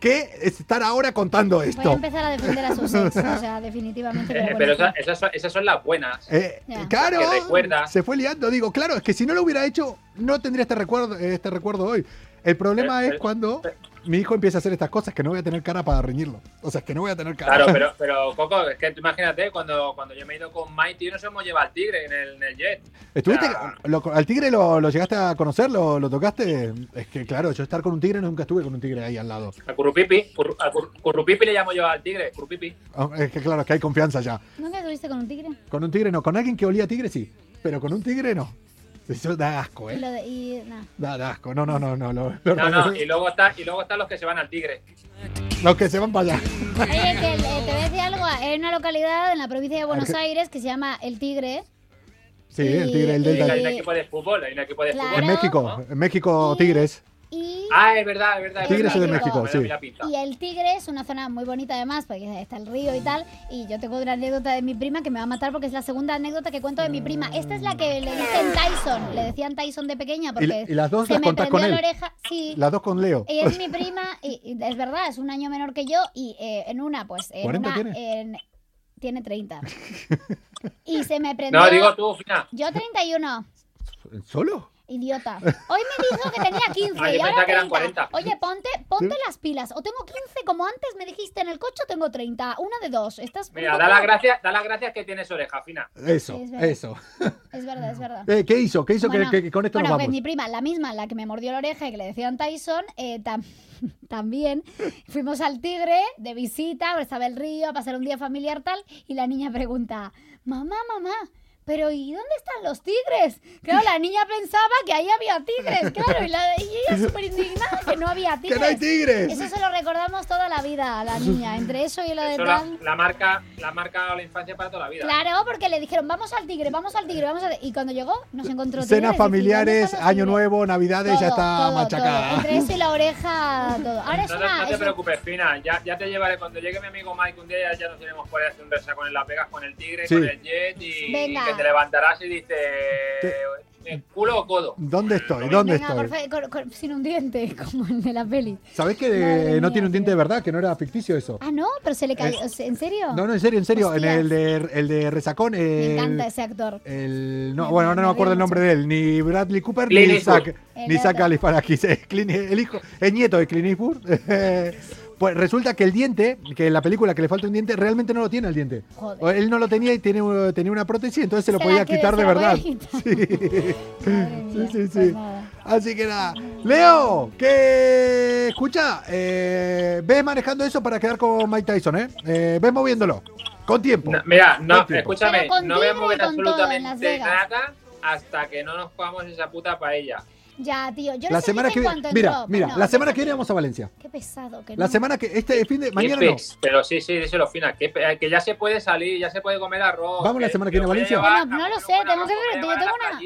que estar ahora contando Voy a esto. empezar a defender a sus ex, o sea, definitivamente. Eh, Pero, esas, esas son, esas son las buenas. Eh, Ya. claro, recuerda. se fue liando. Digo, claro, es que si no lo hubiera hecho, no tendría este recuerdo, este recuerdo hoy. El problema Pero- es pero- cuando mi hijo empieza a hacer estas cosas que no voy a tener cara para reñirlo. O sea, es que no voy a tener cara. Claro, pero, pero Coco, es que tú imagínate, cuando, cuando yo me he ido con Mighty, nos hemos llevado al tigre en el, en el jet. ¿Estuviste, lo- al tigre lo, lo llegaste a conocer? ¿Lo, lo tocaste? Es que, claro, yo estar con un tigre nunca estuve con un tigre ahí al lado. A Currupipi, Curru- a Cur- Currupipi le llamo yo al tigre, Currupipi. Ah, Es que, claro, es que hay confianza ya. ¿Nunca estuviste con un tigre? Con un tigre no. Con alguien que olía a tigre sí. Pero con un tigre no. Eso da asco, ¿eh? lo de- y, nah. Da, da asco. No, no, no, no. lo- lo- No, no, y luego, está, y luego están los que se van al tigre. Los que se van para allá. Oye, que eh, te voy a decir algo. Hay una localidad en la provincia de Buenos Arge- Aires que se llama El Tigre. Sí, el tigre, el delta. Hay un equipo de fútbol, hay un equipo de Claro. En fútbol. México, en México, Y- Tigres. Y, Ah, es verdad, es verdad. Tigres es de México, sí. la y El Tigre es una zona muy bonita además, porque está el río y tal. Y yo tengo una anécdota de mi prima que me va a matar porque es la segunda anécdota que cuento de mi prima. Esta es la que le dicen Tyson. Le decían Tyson de pequeña porque y las dos se las me prendió con la él. oreja. Sí. Las dos con Leo. Ella es mi prima y, y es verdad, es un año menor que yo y eh, en una, pues, en 40 una, tiene? en- tiene 30. y se me prendió... No, digo tú, Fina. Yo 31. ¿Solo? Idiota. Hoy me dijo que tenía 15 Ah, y ahora que eran 30. 40. Oye, ponte, ponte las pilas. O tengo 15 como antes me dijiste en el coche o tengo 30. Una de dos. Estás Mira, da las gracias, da las gracias que tienes oreja, Fina. Eso, Sí, es verdad. eso. Es verdad, es verdad. Eh, ¿Qué hizo? ¿Qué hizo que- Bueno, que, que con esto bueno, nos pues vamos? mi prima, la misma, la que me mordió la oreja y que le decían Tyson, eh, tam- también fuimos al Tigre de visita, estaba el río, a pasar un día familiar tal, y la niña pregunta, mamá, mamá, pero ¿y dónde están los tigres? Claro, la niña pensaba que ahí había tigres, claro, y, la, y ella súper indignada que no había tigres. ¡Que no hay tigres! Eso se lo recordamos toda la vida a la niña, entre eso y lo de la, la marca, la marca la infancia para toda la vida. Claro, porque le dijeron, vamos al tigre, vamos al tigre, vamos al Y cuando llegó, nos encontró tigres. Cenas y ¿dónde familiares, año nuevo, navidades, ya Todo, está todo, machacada. todo. Entre eso y la oreja, todo. Ahora es No, te- una. no te es un- preocupes, Fina, ya, ya te llevaré. Cuando llegue mi amigo Mike un día, ya, ya nos iremos por ahí a hacer un resacón en la Pegas con el tigre, Sí. con el jet y, Venga. Te levantarás y dices ¿eh, culo o codo. ¿Dónde estoy? ¿Dónde Venga, estoy? por sin un diente, como el de la peli. ¿Sabés que Madre eh, no mía, tiene un diente de verdad? Que no era ficticio eso. Ah, no, pero se le cayó. ¿En serio? No, no, en serio, en serio. En el de, el de Resacón. Me el- encanta ese actor. El, no, Me- bueno, me- ahora no me me acuerdo el nombre de él, ni Bradley Cooper Clint ni Eastwood. El ni otro. Galifianakis, es el hijo, el nieto de Clint Eastwood. pues resulta que el diente, que en la película que le falta un diente, realmente no lo tiene el diente. Joder. Él no lo tenía y tiene, tenía una prótesis, entonces se lo Se podía quitar de verdad. quitar. Sí. Sí, sí, pues sí. Así que nada. Leo, que escucha, eh, ves manejando eso para quedar con Mike Tyson, ¿eh? eh ves moviéndolo. Con tiempo. No, mira, no, tiempo. escúchame, no voy a mover absolutamente nada hasta que no nos comamos esa puta paella. Ya, tío. Yo La les semana que viene. Mira, entró, mira, la semana que viene vamos a Valencia. Qué pesado que La no. semana que. Este fin de. Mañana no. Pero sí, sí, díselo, Fina, que, que ya se puede salir, ya se puede comer arroz. Vamos la semana que viene a Valencia. Bueno, no lo sé, tengo que ver. Yo tengo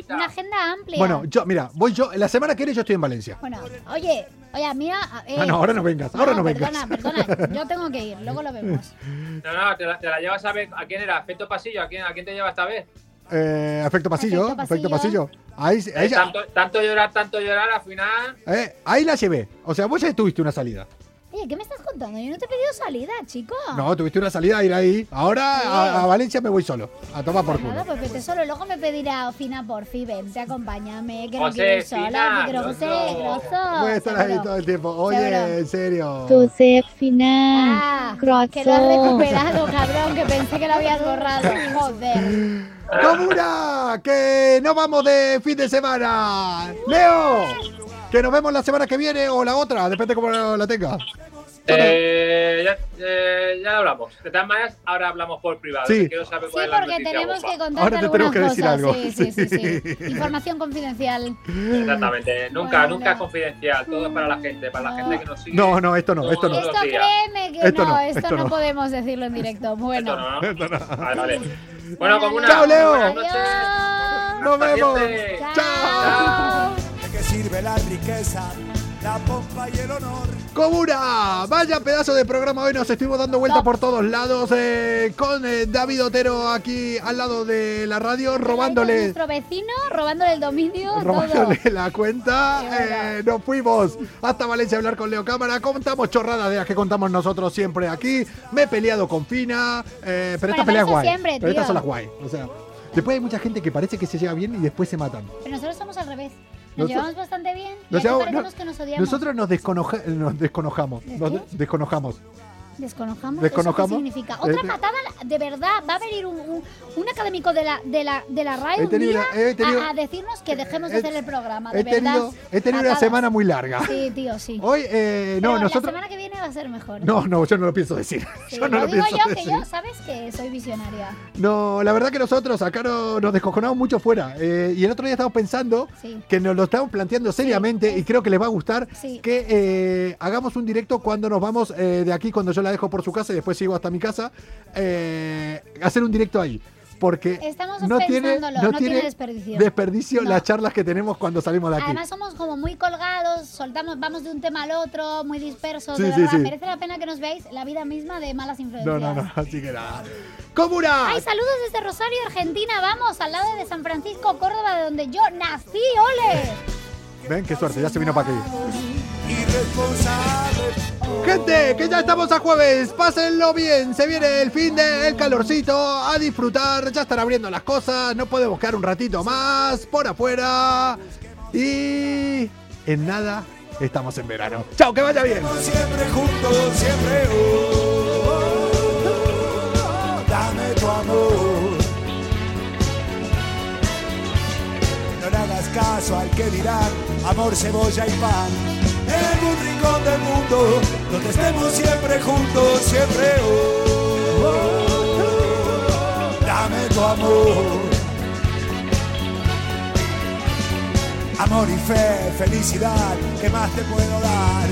la una, agenda amplia. Bueno, yo, mira, voy yo. La semana que viene yo estoy en Valencia. Bueno, oye, oye, mira. eh, Ah, no, ahora no vengas, ahora no vengas. Perdona, perdona. Yo tengo que ir, luego lo vemos. No, no, te la, te la llevas a ver. ¿A quién era? ¿Efecto pasillo? ¿A quién, ¿A quién te lleva esta vez? Eh, efecto pasillo, Efecto efecto pasillo. pasillo. Ahí, ahí, Eh, ya- tanto, tanto llorar, tanto llorar, al final. eh, ahí la llevé. O sea, vos ya tuviste una salida. Oye, ¿qué me estás contando? Yo no te he pedido salida, chico. No, tuviste una salida a ir ahí. Ahora a, a Valencia me voy solo. A tomar por nada, culo. pues vete solo. Luego me pedirá Fina por fin, vente, acompáñame, que no José, quiero ir sola, Fina, que grosso. grosso. Voy a estar ahí seguro. todo el tiempo. Oye, Seguro. en serio. Ah, que lo has recuperado, cabrón, que pensé que lo habías borrado. Joder. ¡Comuna! ¡Que no vamos de fin de semana! ¡Leo! Que nos vemos la semana que viene o la otra, depende cómo la tenga. Eh, ya, eh, ya hablamos. De todas maneras, ahora hablamos por privado. Sí. que Quiero saber Sí, es porque noticia tenemos bomba. que contarte Ahora te tenemos algunas que decir cosas. algo. Sí, sí, sí, sí. Sí. Información confidencial. Exactamente. Nunca, Bueno. nunca es confidencial. Todo es para la gente, para la gente que nos sigue. No, no, esto no, esto no. Esto créeme que Esto no, no, esto, esto no no. podemos decirlo en directo. Bueno. Esto no, ¿no? Vale, vale. Bueno, como una. Chao, Leo. Buenas noches. Adiós. ¡Nos vemos! Chao. ¿De qué sirve la riqueza, la pompa y el honor? Comuna, vaya pedazo de programa hoy, nos estuvimos dando vuelta por todos lados eh, con eh, David Otero aquí al lado de la radio, robándole, Nuestro vecino, robándole el dominio, robándole todo. la cuenta. Eh, nos fuimos hasta Valencia a hablar con Leo Cámara, contamos chorradas de las que contamos nosotros siempre aquí. Me he peleado con Fina, eh, pero esta pelea es guay. siempre, pero estas son las guay. O sea, después hay mucha gente que parece que se lleva bien y después se matan. Pero nosotros somos al revés. Nos- llevamos bastante bien y nos aquí llevamos- parecemos no- que nos odiamos. Nosotros nos, desconoja- nos desconojamos. ¿De Nos desconojamos. Desconojamos. Desconojamos. ¿Eso qué significa? Otra Eh, patada, de verdad, va a venir un, un, un académico de la, de la, de la RAE un día tenido- a, a decirnos que dejemos de hacer el programa, de He tenido, verdad. he tenido una semana muy larga. Sí, tío, sí. Hoy, eh, no, Pero nosotros. La semana que viene va a ser mejor. ¿eh? No, no, yo no lo pienso decir. Sí, yo no lo lo digo que decir. yo, sabes que soy visionaria. No, la verdad que nosotros acá no- nos descojonamos mucho fuera. eh, y el otro día estábamos pensando Sí. que nos lo estamos planteando seriamente y creo que les va a gustar que eh, hagamos un directo cuando nos vamos de aquí, cuando yo la dejo por su casa y después sigo hasta mi casa. eh, hacer un directo ahí. Porque Estamos no tiene, no no tiene tiene desperdicio. desperdicio No. las charlas que tenemos cuando salimos de aquí. Además somos como muy colgados, soltamos, vamos de un tema al otro, muy dispersos, Sí, de sí, verdad. sí. Merece la pena que nos veáis la vida misma de malas no, influencias. no, no, así que nada. ¡Comuna! ¡Ay, saludos desde Rosario, Argentina! Vamos, al lado de San Francisco, Córdoba, de donde yo nací, ¡ole! Ven, qué suerte, ya se vino para aquí. Irresponsable. Gente, que ya estamos a jueves, pásenlo bien, se viene el fin de el calorcito, a disfrutar, ya están abriendo las cosas, no podemos quedar un ratito más por afuera y en nada estamos en verano. Chao, que vaya bien. Siempre juntos, siempre. oh, dame tu amor. No le hagas caso al que dirán amor, cebolla y pan en algún rincón del mundo, donde estemos siempre juntos, siempre oh, dame tu amor. Amor y fe, felicidad, ¿qué más te puedo dar?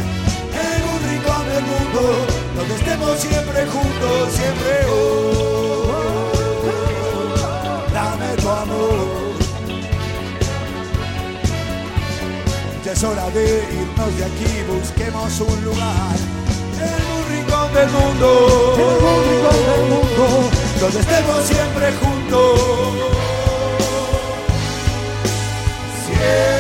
En un rincón del mundo, donde estemos siempre juntos, siempre oh, dame tu amor. es hora de irnos de aquí, busquemos un lugar. En un rincón del mundo, en un rincón del mundo, donde estemos siempre juntos. Siempre.